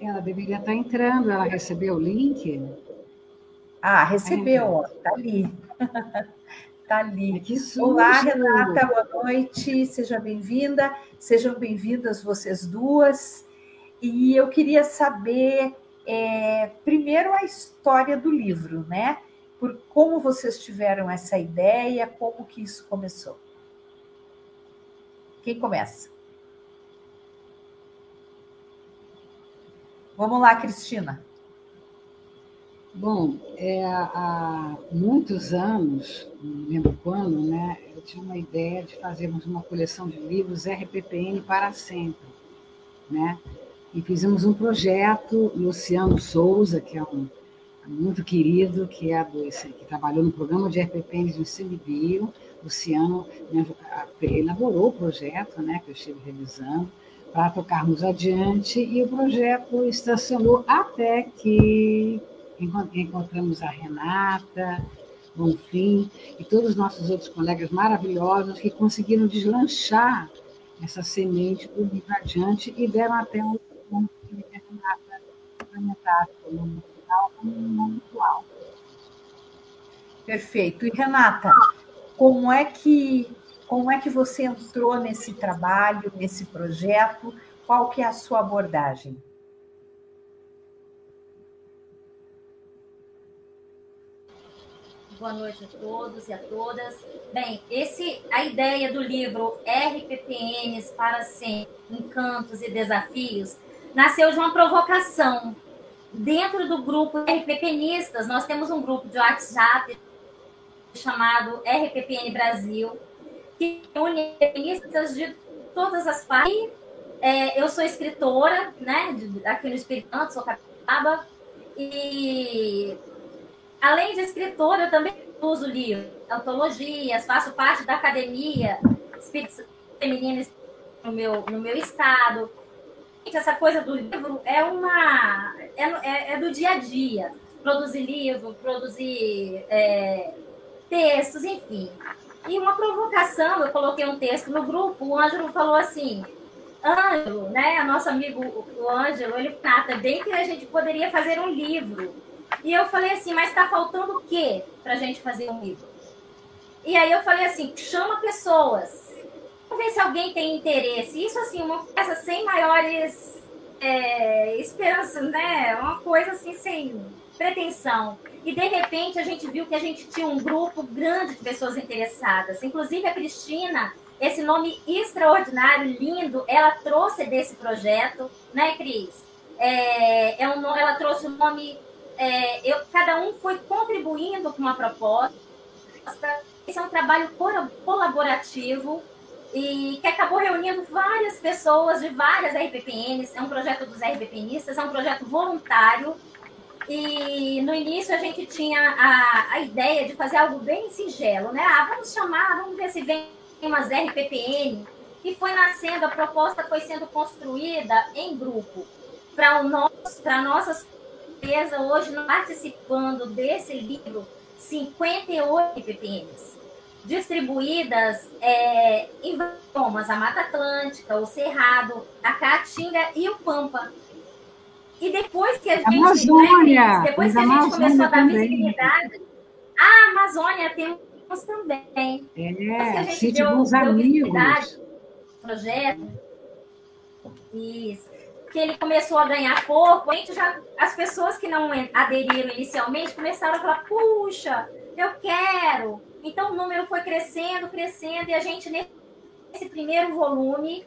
Speaker 17: Ela deveria estar entrando, ela recebeu o link?
Speaker 15: Ah, recebeu, está ali. Está ali. Olá, Renata, boa noite, seja bem-vinda, sejam bem-vindas vocês duas. E eu queria saber, é, primeiro, a história do livro, né? por como vocês tiveram essa ideia, como que isso começou. Quem começa? Vamos lá, Cristina.
Speaker 17: Bom, é, há muitos anos, não lembro quando, né, eu tinha uma ideia de fazermos uma coleção de livros RPPN para sempre, né? E fizemos um projeto, Luciano Souza, que é um muito querido, que é do, que trabalhou no programa de RPPN de ensino bio, Luciano elaborou o projeto, né, que eu estive revisando, para tocarmos adiante, e o projeto estacionou até que encontramos a Renata, Bonfim e todos os nossos outros colegas maravilhosos que conseguiram deslanchar essa semente do livro adiante e deram até um ponto que Renata implementasse no final mundo atual.
Speaker 15: Perfeito. E Renata, como é que como é que você entrou nesse trabalho, nesse projeto? Qual que é a sua abordagem?
Speaker 18: Boa noite a todos e a todas. Bem, esse a ideia do livro RPPNs para sempre, encantos e desafios nasceu de uma provocação. Dentro do grupo RPPnistas, nós temos um grupo de WhatsApp chamado RPPN Brasil, que une RPPnistas de todas as partes. É, eu sou escritora, né, aqui no Espírito Santo, sou capixaba, e Além de escritora, eu também uso livros, antologias, faço parte da academia Espírito Feminino no meu, no meu estado. Essa coisa do livro é uma é, é, é do dia a dia. Produzir livro, produzir é, textos, enfim. E uma provocação, eu coloquei um texto no grupo, o Ângelo falou assim, Ângelo, né, nosso amigo o Ângelo, ele trata bem que a gente poderia fazer um livro e eu falei assim, mas está faltando o quê para a gente fazer um livro? E aí eu falei assim, chama pessoas. Vamos ver se alguém tem interesse. Isso assim, uma coisa sem maiores é, esperanças, né? Uma coisa assim sem pretensão. E de repente a gente viu que a gente tinha um grupo grande de pessoas interessadas. Inclusive a Cristina, esse nome extraordinário, lindo, ela trouxe desse projeto, né, Cris? É, é um, ela trouxe o nome é, eu, cada um foi contribuindo com uma proposta. Esse é um trabalho colaborativo e que acabou reunindo várias pessoas de várias RPPNs. É um projeto dos RPPnistas, é um projeto voluntário. E no início a gente tinha a, a ideia de fazer algo bem singelo, né? Ah, vamos chamar, vamos ver se vem umas RPPN. E foi nascendo, a proposta foi sendo construída em grupo para nosso, nossas certeza, hoje participando desse livro 58 PPMs, distribuídas é, em biomas, a Mata Atlântica, o Cerrado, a Caatinga e o Pampa. E depois que a gente,
Speaker 17: Amazônia,
Speaker 18: né, depois que a gente começou a dar visibilidade, a Amazônia temos também.
Speaker 17: É, sítio dos amigos.
Speaker 18: Projeto. Isso que ele começou a ganhar corpo, a gente já, as pessoas que não aderiram inicialmente começaram a falar: puxa, eu quero. Então o número foi crescendo, crescendo, e a gente, nesse primeiro volume,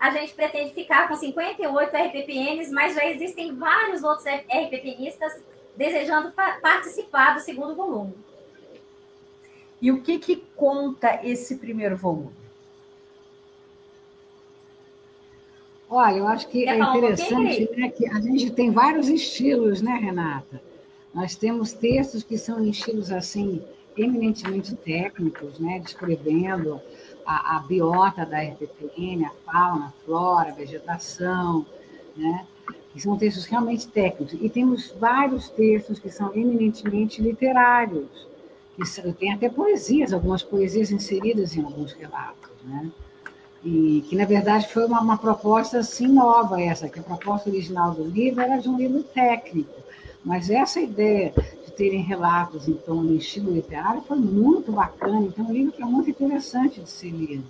Speaker 18: a gente pretende ficar com 58 RPPNs, mas já existem vários outros RPPnistas desejando participar do segundo volume.
Speaker 15: E o que, que conta esse primeiro volume?
Speaker 17: Olha, eu acho que é interessante né, que a gente tem vários estilos, né, Renata? Nós temos textos que são em estilos assim eminentemente técnicos, né, descrevendo a, a biota da RPPN, a fauna, a flora, a vegetação, né? Que são textos realmente técnicos. E temos vários textos que são eminentemente literários, que tem até poesias, algumas poesias inseridas em alguns relatos, né? E que, na verdade, foi uma, uma proposta assim nova essa, que a proposta original do livro era de um livro técnico. Mas essa ideia de terem relatos, então, no estilo literário foi muito bacana. Então, um livro que é muito interessante de ser lido.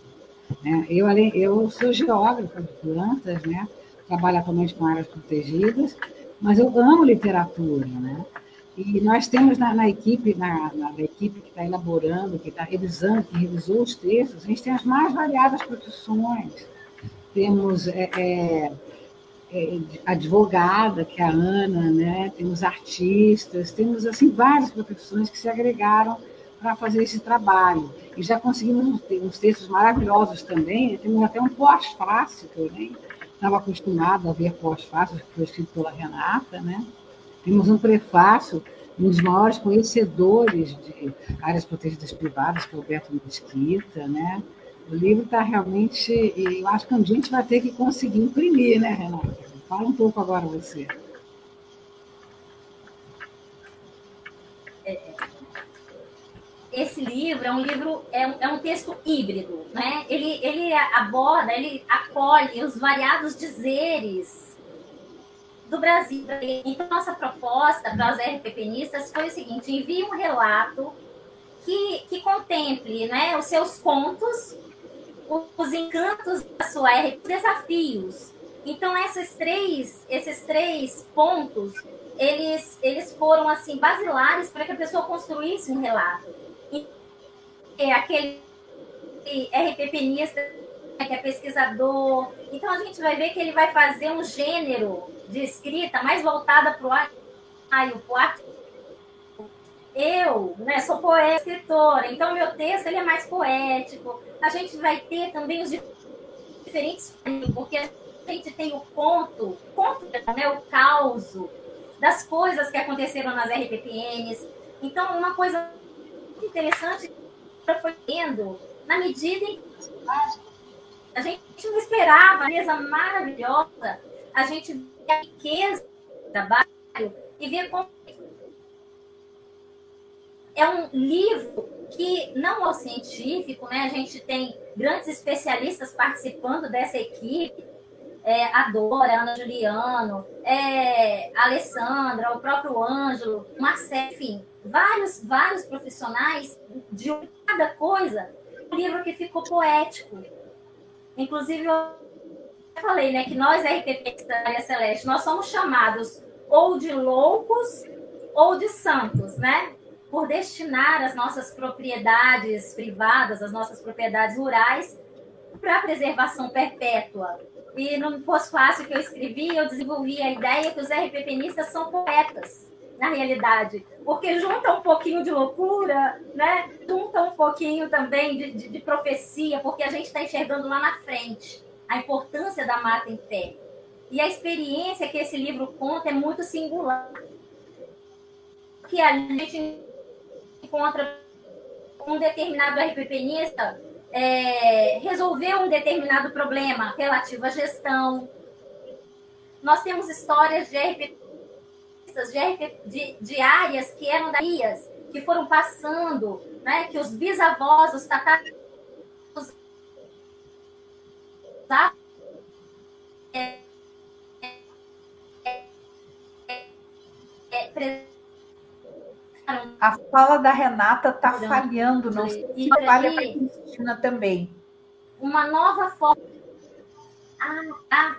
Speaker 17: Né? Eu, eu sou geógrafa de plantas, né? trabalho atualmente com áreas protegidas, mas eu amo literatura. Né? E nós temos na, na equipe, na, na, equipe que está elaborando, que está revisando, que revisou os textos, a gente tem as mais variadas profissões. Temos é, é, advogada, que é a Ana, né? temos artistas, temos assim várias profissões que se agregaram para fazer esse trabalho. E já conseguimos uns textos maravilhosos também, temos até um pós-fácil, que eu nem estava acostumado a ver pós-fácil, que foi escrito pela Renata, né? Temos um prefácio, um dos maiores conhecedores de áreas protegidas privadas, que é o Beto Mesquita, né? O livro está realmente. Eu acho que a gente vai ter que conseguir imprimir, né, Renata? Fala um pouco agora você.
Speaker 18: É, esse livro é um livro, é um, é um texto híbrido, né? Ele, ele aborda, ele acolhe os variados dizeres do Brasil. Então, nossa proposta para os RPPnistas foi o seguinte: envie um relato que, que contemple né, os seus contos os encantos da sua RP, desafios. Então, esses três, esses três pontos, eles, eles foram, assim, basilares para que a pessoa construísse um relato. E é aquele RPPnista que é pesquisador. Então, a gente vai ver que ele vai fazer um gênero de escrita mais voltada para o arte, para o eu né, sou poeta, escritora, então meu texto ele é mais poético. A gente vai ter também os diferentes porque a gente tem o conto, conto né, o caos das coisas que aconteceram nas RPPNs. Então, uma coisa interessante foi tendo, na medida em que a gente não esperava, a mesa maravilhosa, a gente vê a riqueza do trabalho e vê como é um livro que não é científico, né? A gente tem grandes especialistas participando dessa equipe, é, a Dora, Ana Juliano, é, a Alessandra, o próprio Ângelo, Marcelo, enfim, vários, vários profissionais de cada coisa. Um livro que ficou poético. Inclusive, eu falei, né, que nós, RPP da Área Celeste, nós somos chamados ou de loucos ou de santos, né? Por destinar as nossas propriedades privadas, as nossas propriedades rurais, para preservação perpétua. E no pós-fácil que eu escrevi, eu desenvolvi a ideia que os RPPnistas são poetas, na realidade, porque junta um pouquinho de loucura, né? junta um pouquinho também de, de, de profecia, porque a gente está enxergando lá na frente a importância da mata em pé. E a experiência que esse livro conta é muito singular. Que a gente encontra um determinado RPPnista é, resolver um determinado problema relativo à gestão. Nós temos histórias de RPPnistas, de, RP, de, de áreas que eram daí, que foram passando, né, que os bisavós, os tataravós, é, é,
Speaker 15: é, a fala da Renata está falhando, não sei se falha para a Cristina também.
Speaker 18: Uma nova forma. Ah, ah.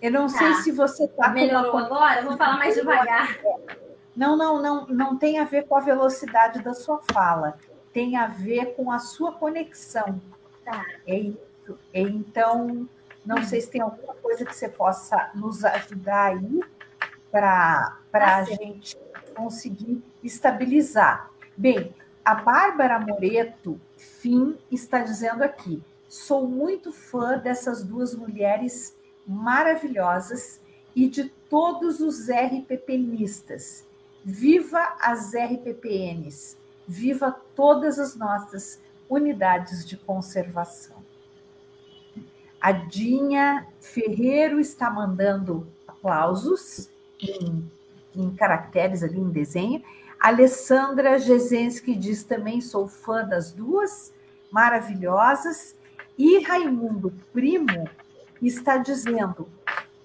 Speaker 15: Eu não tá. sei se você está.
Speaker 18: Melhorou uma... agora? Vou falar mais devagar.
Speaker 15: Não, não, não, não tem a ver com a velocidade da sua fala. Tem a ver com a sua conexão.
Speaker 18: Tá.
Speaker 15: É isso. Então, não sei se tem alguma coisa que você possa nos ajudar aí para tá a gente conseguir estabilizar. Bem, a Bárbara Moreto, fim, está dizendo aqui: sou muito fã dessas duas mulheres maravilhosas e de todos os RPPnistas. Viva as RPPNs, viva todas as nossas unidades de conservação. A Dinha Ferreiro está mandando aplausos em em caracteres ali em desenho. Alessandra Gezenski diz também: sou fã das duas, maravilhosas. E Raimundo Primo está dizendo: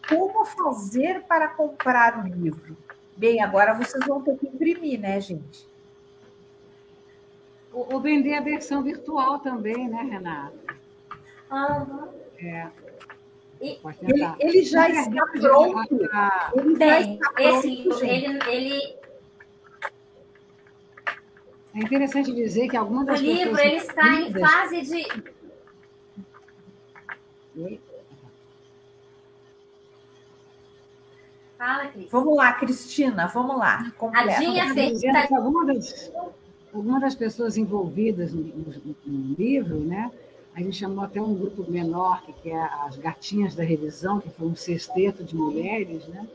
Speaker 15: como fazer para comprar o livro? Bem, agora vocês vão ter que imprimir, né, gente?
Speaker 17: Ou vender a versão virtual também, né, Renata?
Speaker 18: Uhum.
Speaker 17: É.
Speaker 15: Ele, ele, já está pronto.
Speaker 18: Ele Bem, esse pronto, ele, ele
Speaker 17: é interessante dizer que algumas das
Speaker 18: o livro ele está em fase de Fala, Cris.
Speaker 15: Vamos lá, Cristina, vamos lá.
Speaker 18: Completa. A Dinha fez.
Speaker 17: Algumas das, alguma das pessoas envolvidas no, no, no, livro, né? A gente chamou até um grupo menor, que é as Gatinhas da Revisão, que foi um sexteto de mulheres, né?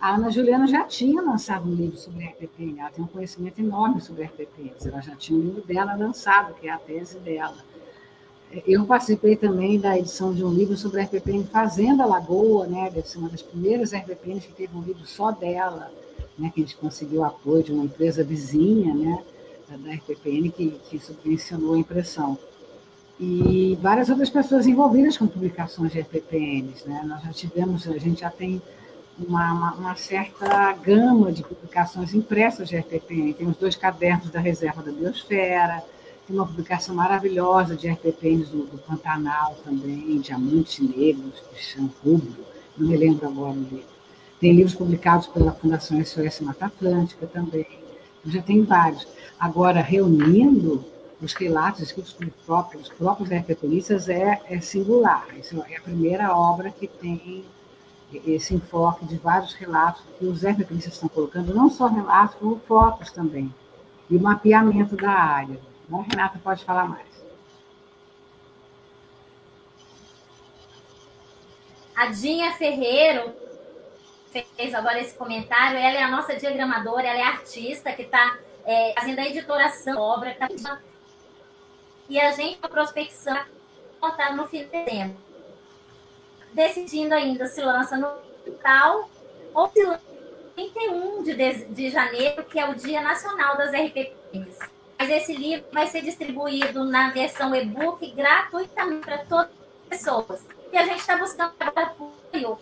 Speaker 17: A Ana Juliana já tinha lançado um livro sobre RPP, ela tem um conhecimento enorme sobre RPP, ela já tinha um livro dela lançado, que é a tese dela. Eu participei também da edição de um livro sobre a RPPN Fazenda Lagoa, né? Deve ser uma das primeiras RPPNs que teve um livro só dela, né? Que a gente conseguiu apoio de uma empresa vizinha, né? Da RPPN que, que subvencionou a impressão. E várias outras pessoas envolvidas com publicações de RPPNs, né? Nós já tivemos, a gente já tem uma, uma, uma, certa gama de publicações impressas de RPPN. Tem os dois cadernos da Reserva da Biosfera, tem uma publicação maravilhosa de RPPs do, do Pantanal também, Diamante Negro, Chão Rubro, não me lembro agora o livro. Tem livros publicados pela Fundação SOS Mata Atlântica também. Já tem vários. Agora, reunindo os relatos escritos pelos próprios, próprios RPPistas é, é singular. É a primeira obra que tem esse enfoque de vários relatos que os RPPistas estão colocando, não só relatos, como fotos também, e o mapeamento da área. Bom, Renata pode falar mais.
Speaker 18: A Dinha Ferreiro fez agora esse comentário. Ela é a nossa diagramadora, ela é artista que está é, fazendo a editoração da obra. Tá... E a gente, a prospecção, está no fim de dezembro. Decidindo ainda se lança no tal ou se lança 31 de, de, de janeiro, que é o Dia Nacional das RPPs. Mas esse livro vai ser distribuído na versão e-book gratuitamente para todas as pessoas. E a gente está buscando apoio,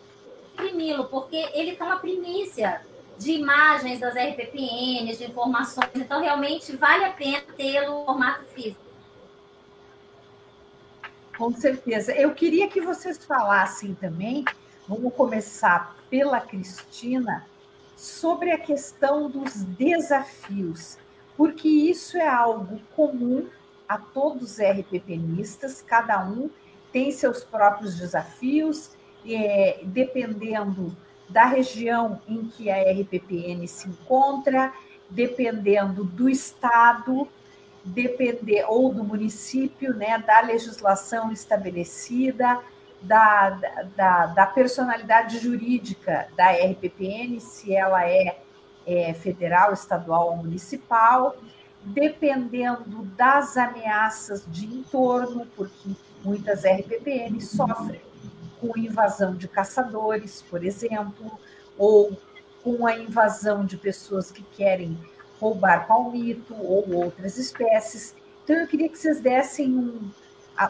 Speaker 18: imprimi-lo, porque ele está uma primícia de imagens das RPPNs, de informações. Então, realmente, vale a pena tê-lo no formato físico.
Speaker 15: Com certeza. Eu queria que vocês falassem também, vamos começar pela Cristina, sobre a questão dos desafios porque isso é algo comum a todos os RPPnistas, cada um tem seus próprios desafios, é, dependendo da região em que a RPPN se encontra, dependendo do estado, depender ou do município, né, da legislação estabelecida, da, da, da personalidade jurídica da RPPN, se ela é é, federal, estadual ou municipal, dependendo das ameaças de entorno, porque muitas RPPN sofrem com invasão de caçadores, por exemplo, ou com a invasão de pessoas que querem roubar palmito ou outras espécies. Então, eu queria que vocês dessem um,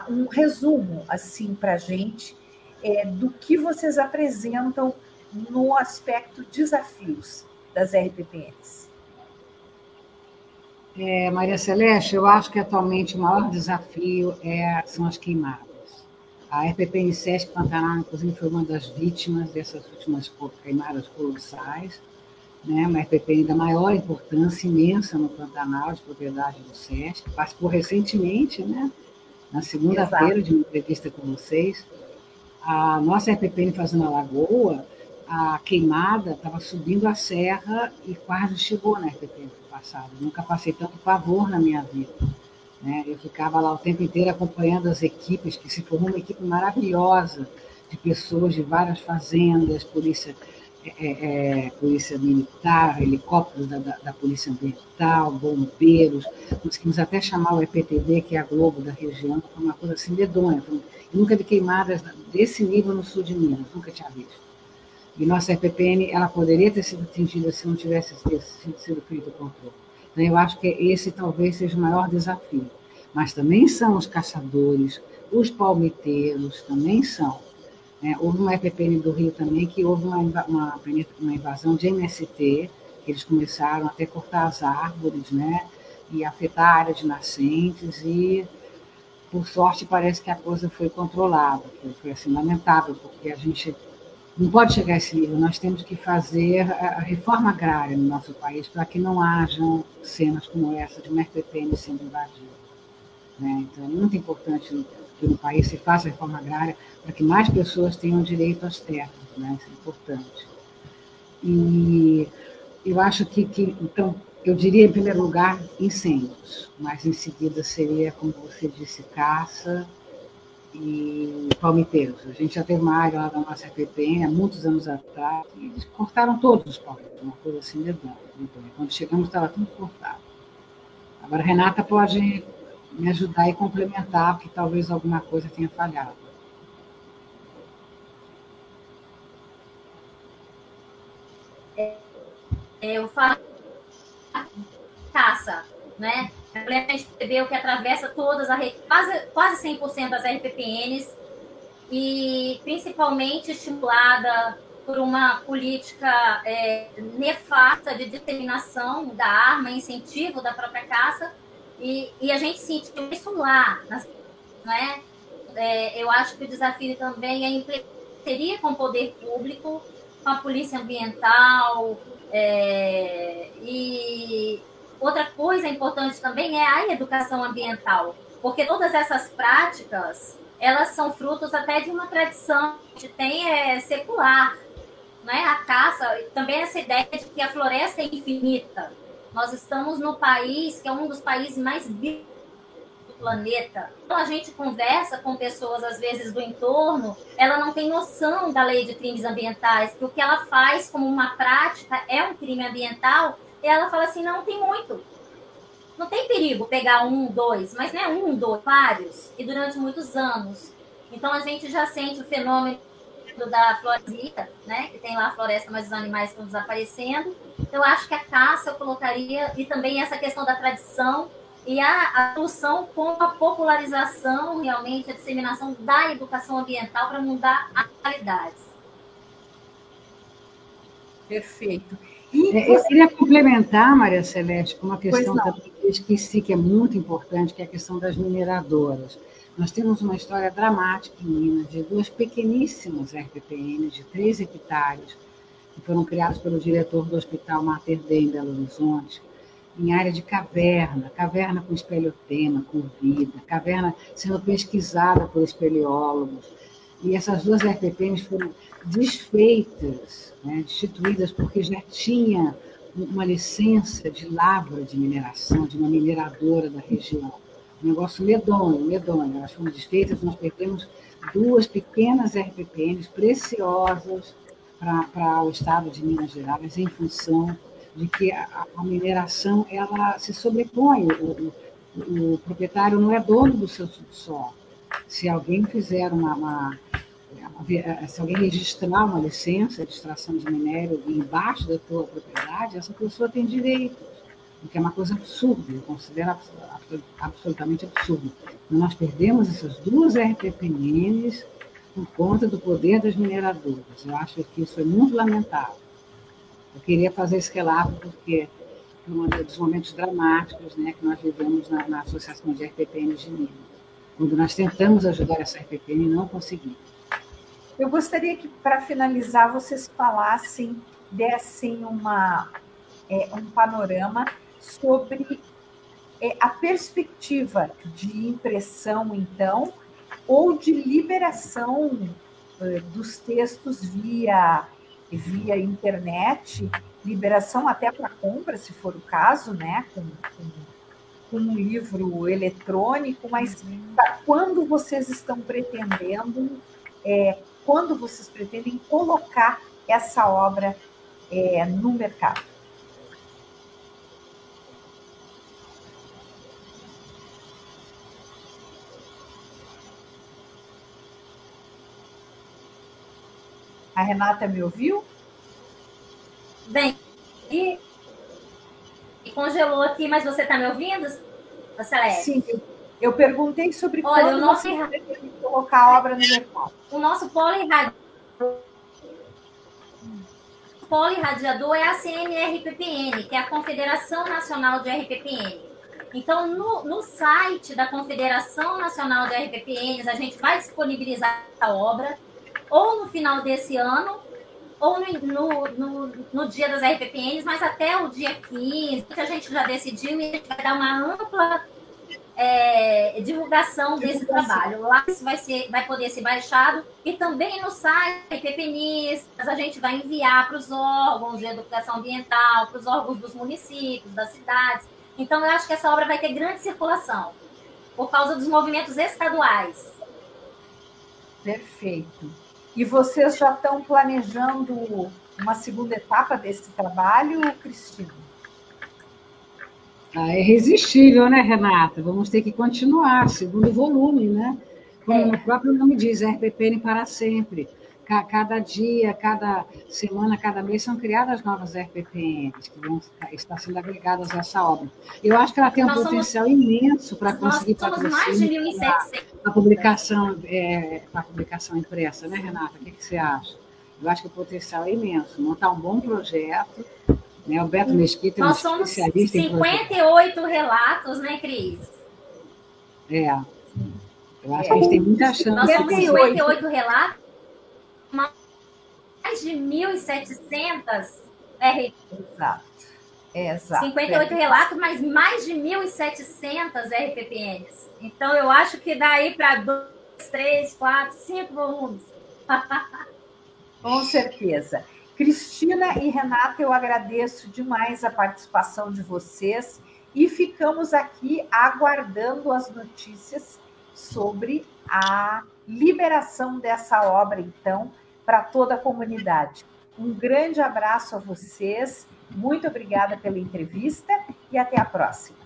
Speaker 15: um resumo assim para a gente é, do que vocês apresentam no aspecto desafios das RPPNs?
Speaker 17: É, Maria Celeste, eu acho que atualmente o maior desafio é, são as queimadas. A RPPN Sesc Pantanal, inclusive, foi uma das vítimas dessas últimas queimadas colossais. Né? Uma RPPN da maior importância, imensa no Pantanal, de propriedade do Sesc. Participou recentemente, né? na segunda-feira, de uma entrevista com vocês. A nossa RPPN Fazenda Lagoa a queimada estava subindo a serra e quase chegou na RPP no passado. Nunca passei tanto pavor na minha vida. Né? Eu ficava lá o tempo inteiro acompanhando as equipes, que se formou uma equipe maravilhosa de pessoas de várias fazendas, polícia, é, é, é polícia militar, helicópteros da, da, da, polícia ambiental, bombeiros. Conseguimos até chamar o EPTV, que é a Globo da região, foi uma coisa assim medonha. Eu nunca vi queimadas desse nível no sul de Minas, nunca tinha visto. E nossa RPPN, ela poderia ter sido atingida se não tivesse sido feito o controle. Então, eu acho que esse talvez seja o maior desafio. Mas também são os caçadores, os palmiteiros, também são. É, houve uma RPPN do Rio também que houve uma, uma, uma invasão de MST, que eles começaram até cortar as árvores, né? E afetar a área de nascentes e por sorte, parece que a coisa foi controlada, foi assim, lamentável, porque a gente não pode chegar a esse nível. Nós temos que fazer a reforma agrária no nosso país para que não hajam cenas como essa de uma RPPM sendo invadida. Né? Então, é muito importante que no país se faça a reforma agrária para que mais pessoas tenham direito às terras. Né? Isso é importante. E eu acho que, que, então, eu diria, em primeiro lugar, incêndios, mas em seguida seria, como você disse, caça e palmiteiros. A gente já teve uma área lá da nossa FPN há muitos anos atrás e eles cortaram todos os palmiteiros, uma coisa assim medonha. Quando chegamos estava tudo cortado. Agora, Renata pode me ajudar e complementar, porque talvez alguma coisa tenha falhado.
Speaker 18: É, eu falo caça, né? A gente percebeu que atravessa todas, a, quase, quase 100% das RPPNs e principalmente estimulada por uma política é, nefasta de determinação da arma, incentivo da própria caça, e, e a gente sentiu isso lá, né? É, eu acho que o desafio também é implementar com o poder público, com a polícia ambiental, é, e outra coisa importante também é a educação ambiental, porque todas essas práticas elas são frutos até de uma tradição que tem é, secular, né? A caça, também essa ideia de que a floresta é infinita. Nós estamos no país que é um dos países mais planeta. Quando a gente conversa com pessoas, às vezes, do entorno, ela não tem noção da lei de crimes ambientais, que o que ela faz como uma prática é um crime ambiental, e ela fala assim, não, tem muito. Não tem perigo pegar um, dois, mas não é um, dois, vários, e durante muitos anos. Então, a gente já sente o fenômeno da floresta, né, que tem lá a floresta, mas os animais estão desaparecendo. Eu acho que a caça eu colocaria, e também essa questão da tradição, e a, a solução com a popularização, realmente, a disseminação da educação ambiental para mudar as realidades.
Speaker 17: Perfeito. E é, eu queria complementar, Maria Celeste, com uma questão que eu esqueci, que é muito importante, que é a questão das mineradoras. Nós temos uma história dramática em Minas de duas pequeníssimas RPPN de 3 hectares, que foram criados pelo diretor do Hospital Mater Dei, em Belo Horizonte, em área de caverna, caverna com espeleotema, com vida, caverna sendo pesquisada por espeleólogos. E essas duas RPPNs foram desfeitas, né, destituídas, porque já tinha uma licença de lavra de mineração, de uma mineradora da região um negócio medonho, medonho. Elas foram desfeitas, nós perdemos duas pequenas RPPNs preciosas para o estado de Minas Gerais, em função de que a, a mineração ela se sobrepõe. O, o, o, proprietário não é dono do seu subsolo. Se alguém fizer uma, uma, uma, se alguém registrar uma licença de extração de minério embaixo da sua propriedade, essa pessoa tem direito o que é uma coisa absurda, eu considero absolutamente absurdo. Nós perdemos essas duas RPPNs por conta do poder das mineradoras. Eu acho que isso é muito lamentável. Eu queria fazer esse relato porque é um dos momentos dramáticos né, que nós vivemos na, na Associação de RPPNs de Minas, quando nós tentamos ajudar essa RPPN e não conseguimos.
Speaker 15: Eu gostaria que, para finalizar, vocês falassem, dessem uma, é, um panorama sobre é, a perspectiva de impressão, então, ou de liberação é, dos textos via, via internet, liberação até para compra, se for o caso, né, com, com, com um livro eletrônico, mas quando vocês estão pretendendo, é, quando vocês pretendem colocar essa obra é, no mercado? A Renata me ouviu?
Speaker 18: Bem, e, e congelou aqui, mas você está me ouvindo, Celeste?
Speaker 15: Sim, eu perguntei sobre
Speaker 18: Olha, quando o nosso
Speaker 15: você colocar a obra no mercado.
Speaker 18: O nosso polirradiador polirradiador é a CNRPPN, que é a Confederação Nacional de RPPN. Então, no, no site da Confederação Nacional de RPPNs, a gente vai disponibilizar a obra, ou no final desse ano, ou no, no, no, dia das RPPNs, mas até o dia 15, que a gente já decidiu, e a gente vai dar uma ampla é, divulgação desse trabalho. Lá isso vai, ser, vai poder ser baixado e também no site PPNistas a gente vai enviar para os órgãos de educação ambiental, para os órgãos dos municípios, das cidades. Então eu acho que essa obra vai ter grande circulação por causa dos movimentos estaduais.
Speaker 15: Perfeito. E vocês já estão planejando uma segunda etapa desse trabalho, Cristina?
Speaker 17: Ah, é irresistível, né, Renata? Vamos ter que continuar, segundo volume, né? Como é. o próprio nome diz, RPPN para sempre. Cada dia, cada semana, cada mês são criadas novas RPPNs que vão estar sendo agregadas a essa obra. Eu acho que ela tem um Nós potencial somos... imenso para conseguir patrocínio a publicação, é, a publicação impressa, né, Renata? O que, que você acha? Eu acho que o potencial é imenso. Montar um bom projeto, né? O Beto Mesquita
Speaker 18: é um Nós somos 58 relatos, né, Cris?
Speaker 17: É. Eu acho é. que a gente tem muita chance.
Speaker 18: Nós temos 58 relatos, mais de 1.700 RP.
Speaker 15: Exato. Exato.
Speaker 18: 58 é. relatos, mas mais de 1.700 RPPNs. Então, eu acho que daí para dois, três, quatro, cinco volumes.
Speaker 15: Com certeza. Cristina e Renata, eu agradeço demais a participação de vocês e ficamos aqui aguardando as notícias sobre a liberação dessa obra, então, para toda a comunidade. Um grande abraço a vocês, muito obrigada pela entrevista e até a próxima.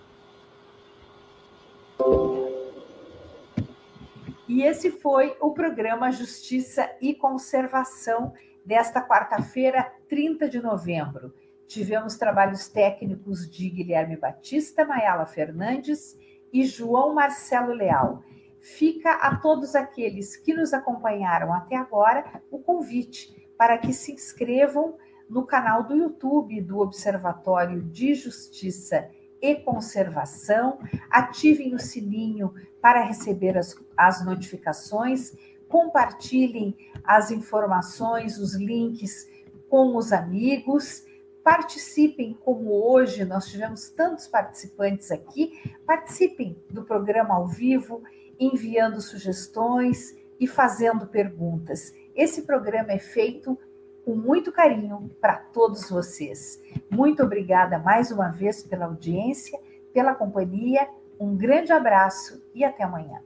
Speaker 15: E esse foi o programa Justiça e Conservação desta quarta-feira, 30 de novembro. Tivemos trabalhos técnicos de Guilherme Batista, Mayala Fernandes e João Marcelo Leal. Fica a todos aqueles que nos acompanharam até agora o convite para que se inscrevam no canal do YouTube do Observatório de Justiça e Conservação, ativem o sininho para receber as, as notificações compartilhem as informações, os links com os amigos, participem, como hoje nós tivemos tantos participantes aqui, participem do programa ao vivo, enviando sugestões e fazendo perguntas. Esse programa é feito com muito carinho para todos vocês. Muito obrigada mais uma vez pela audiência, pela companhia. Um grande abraço e até amanhã.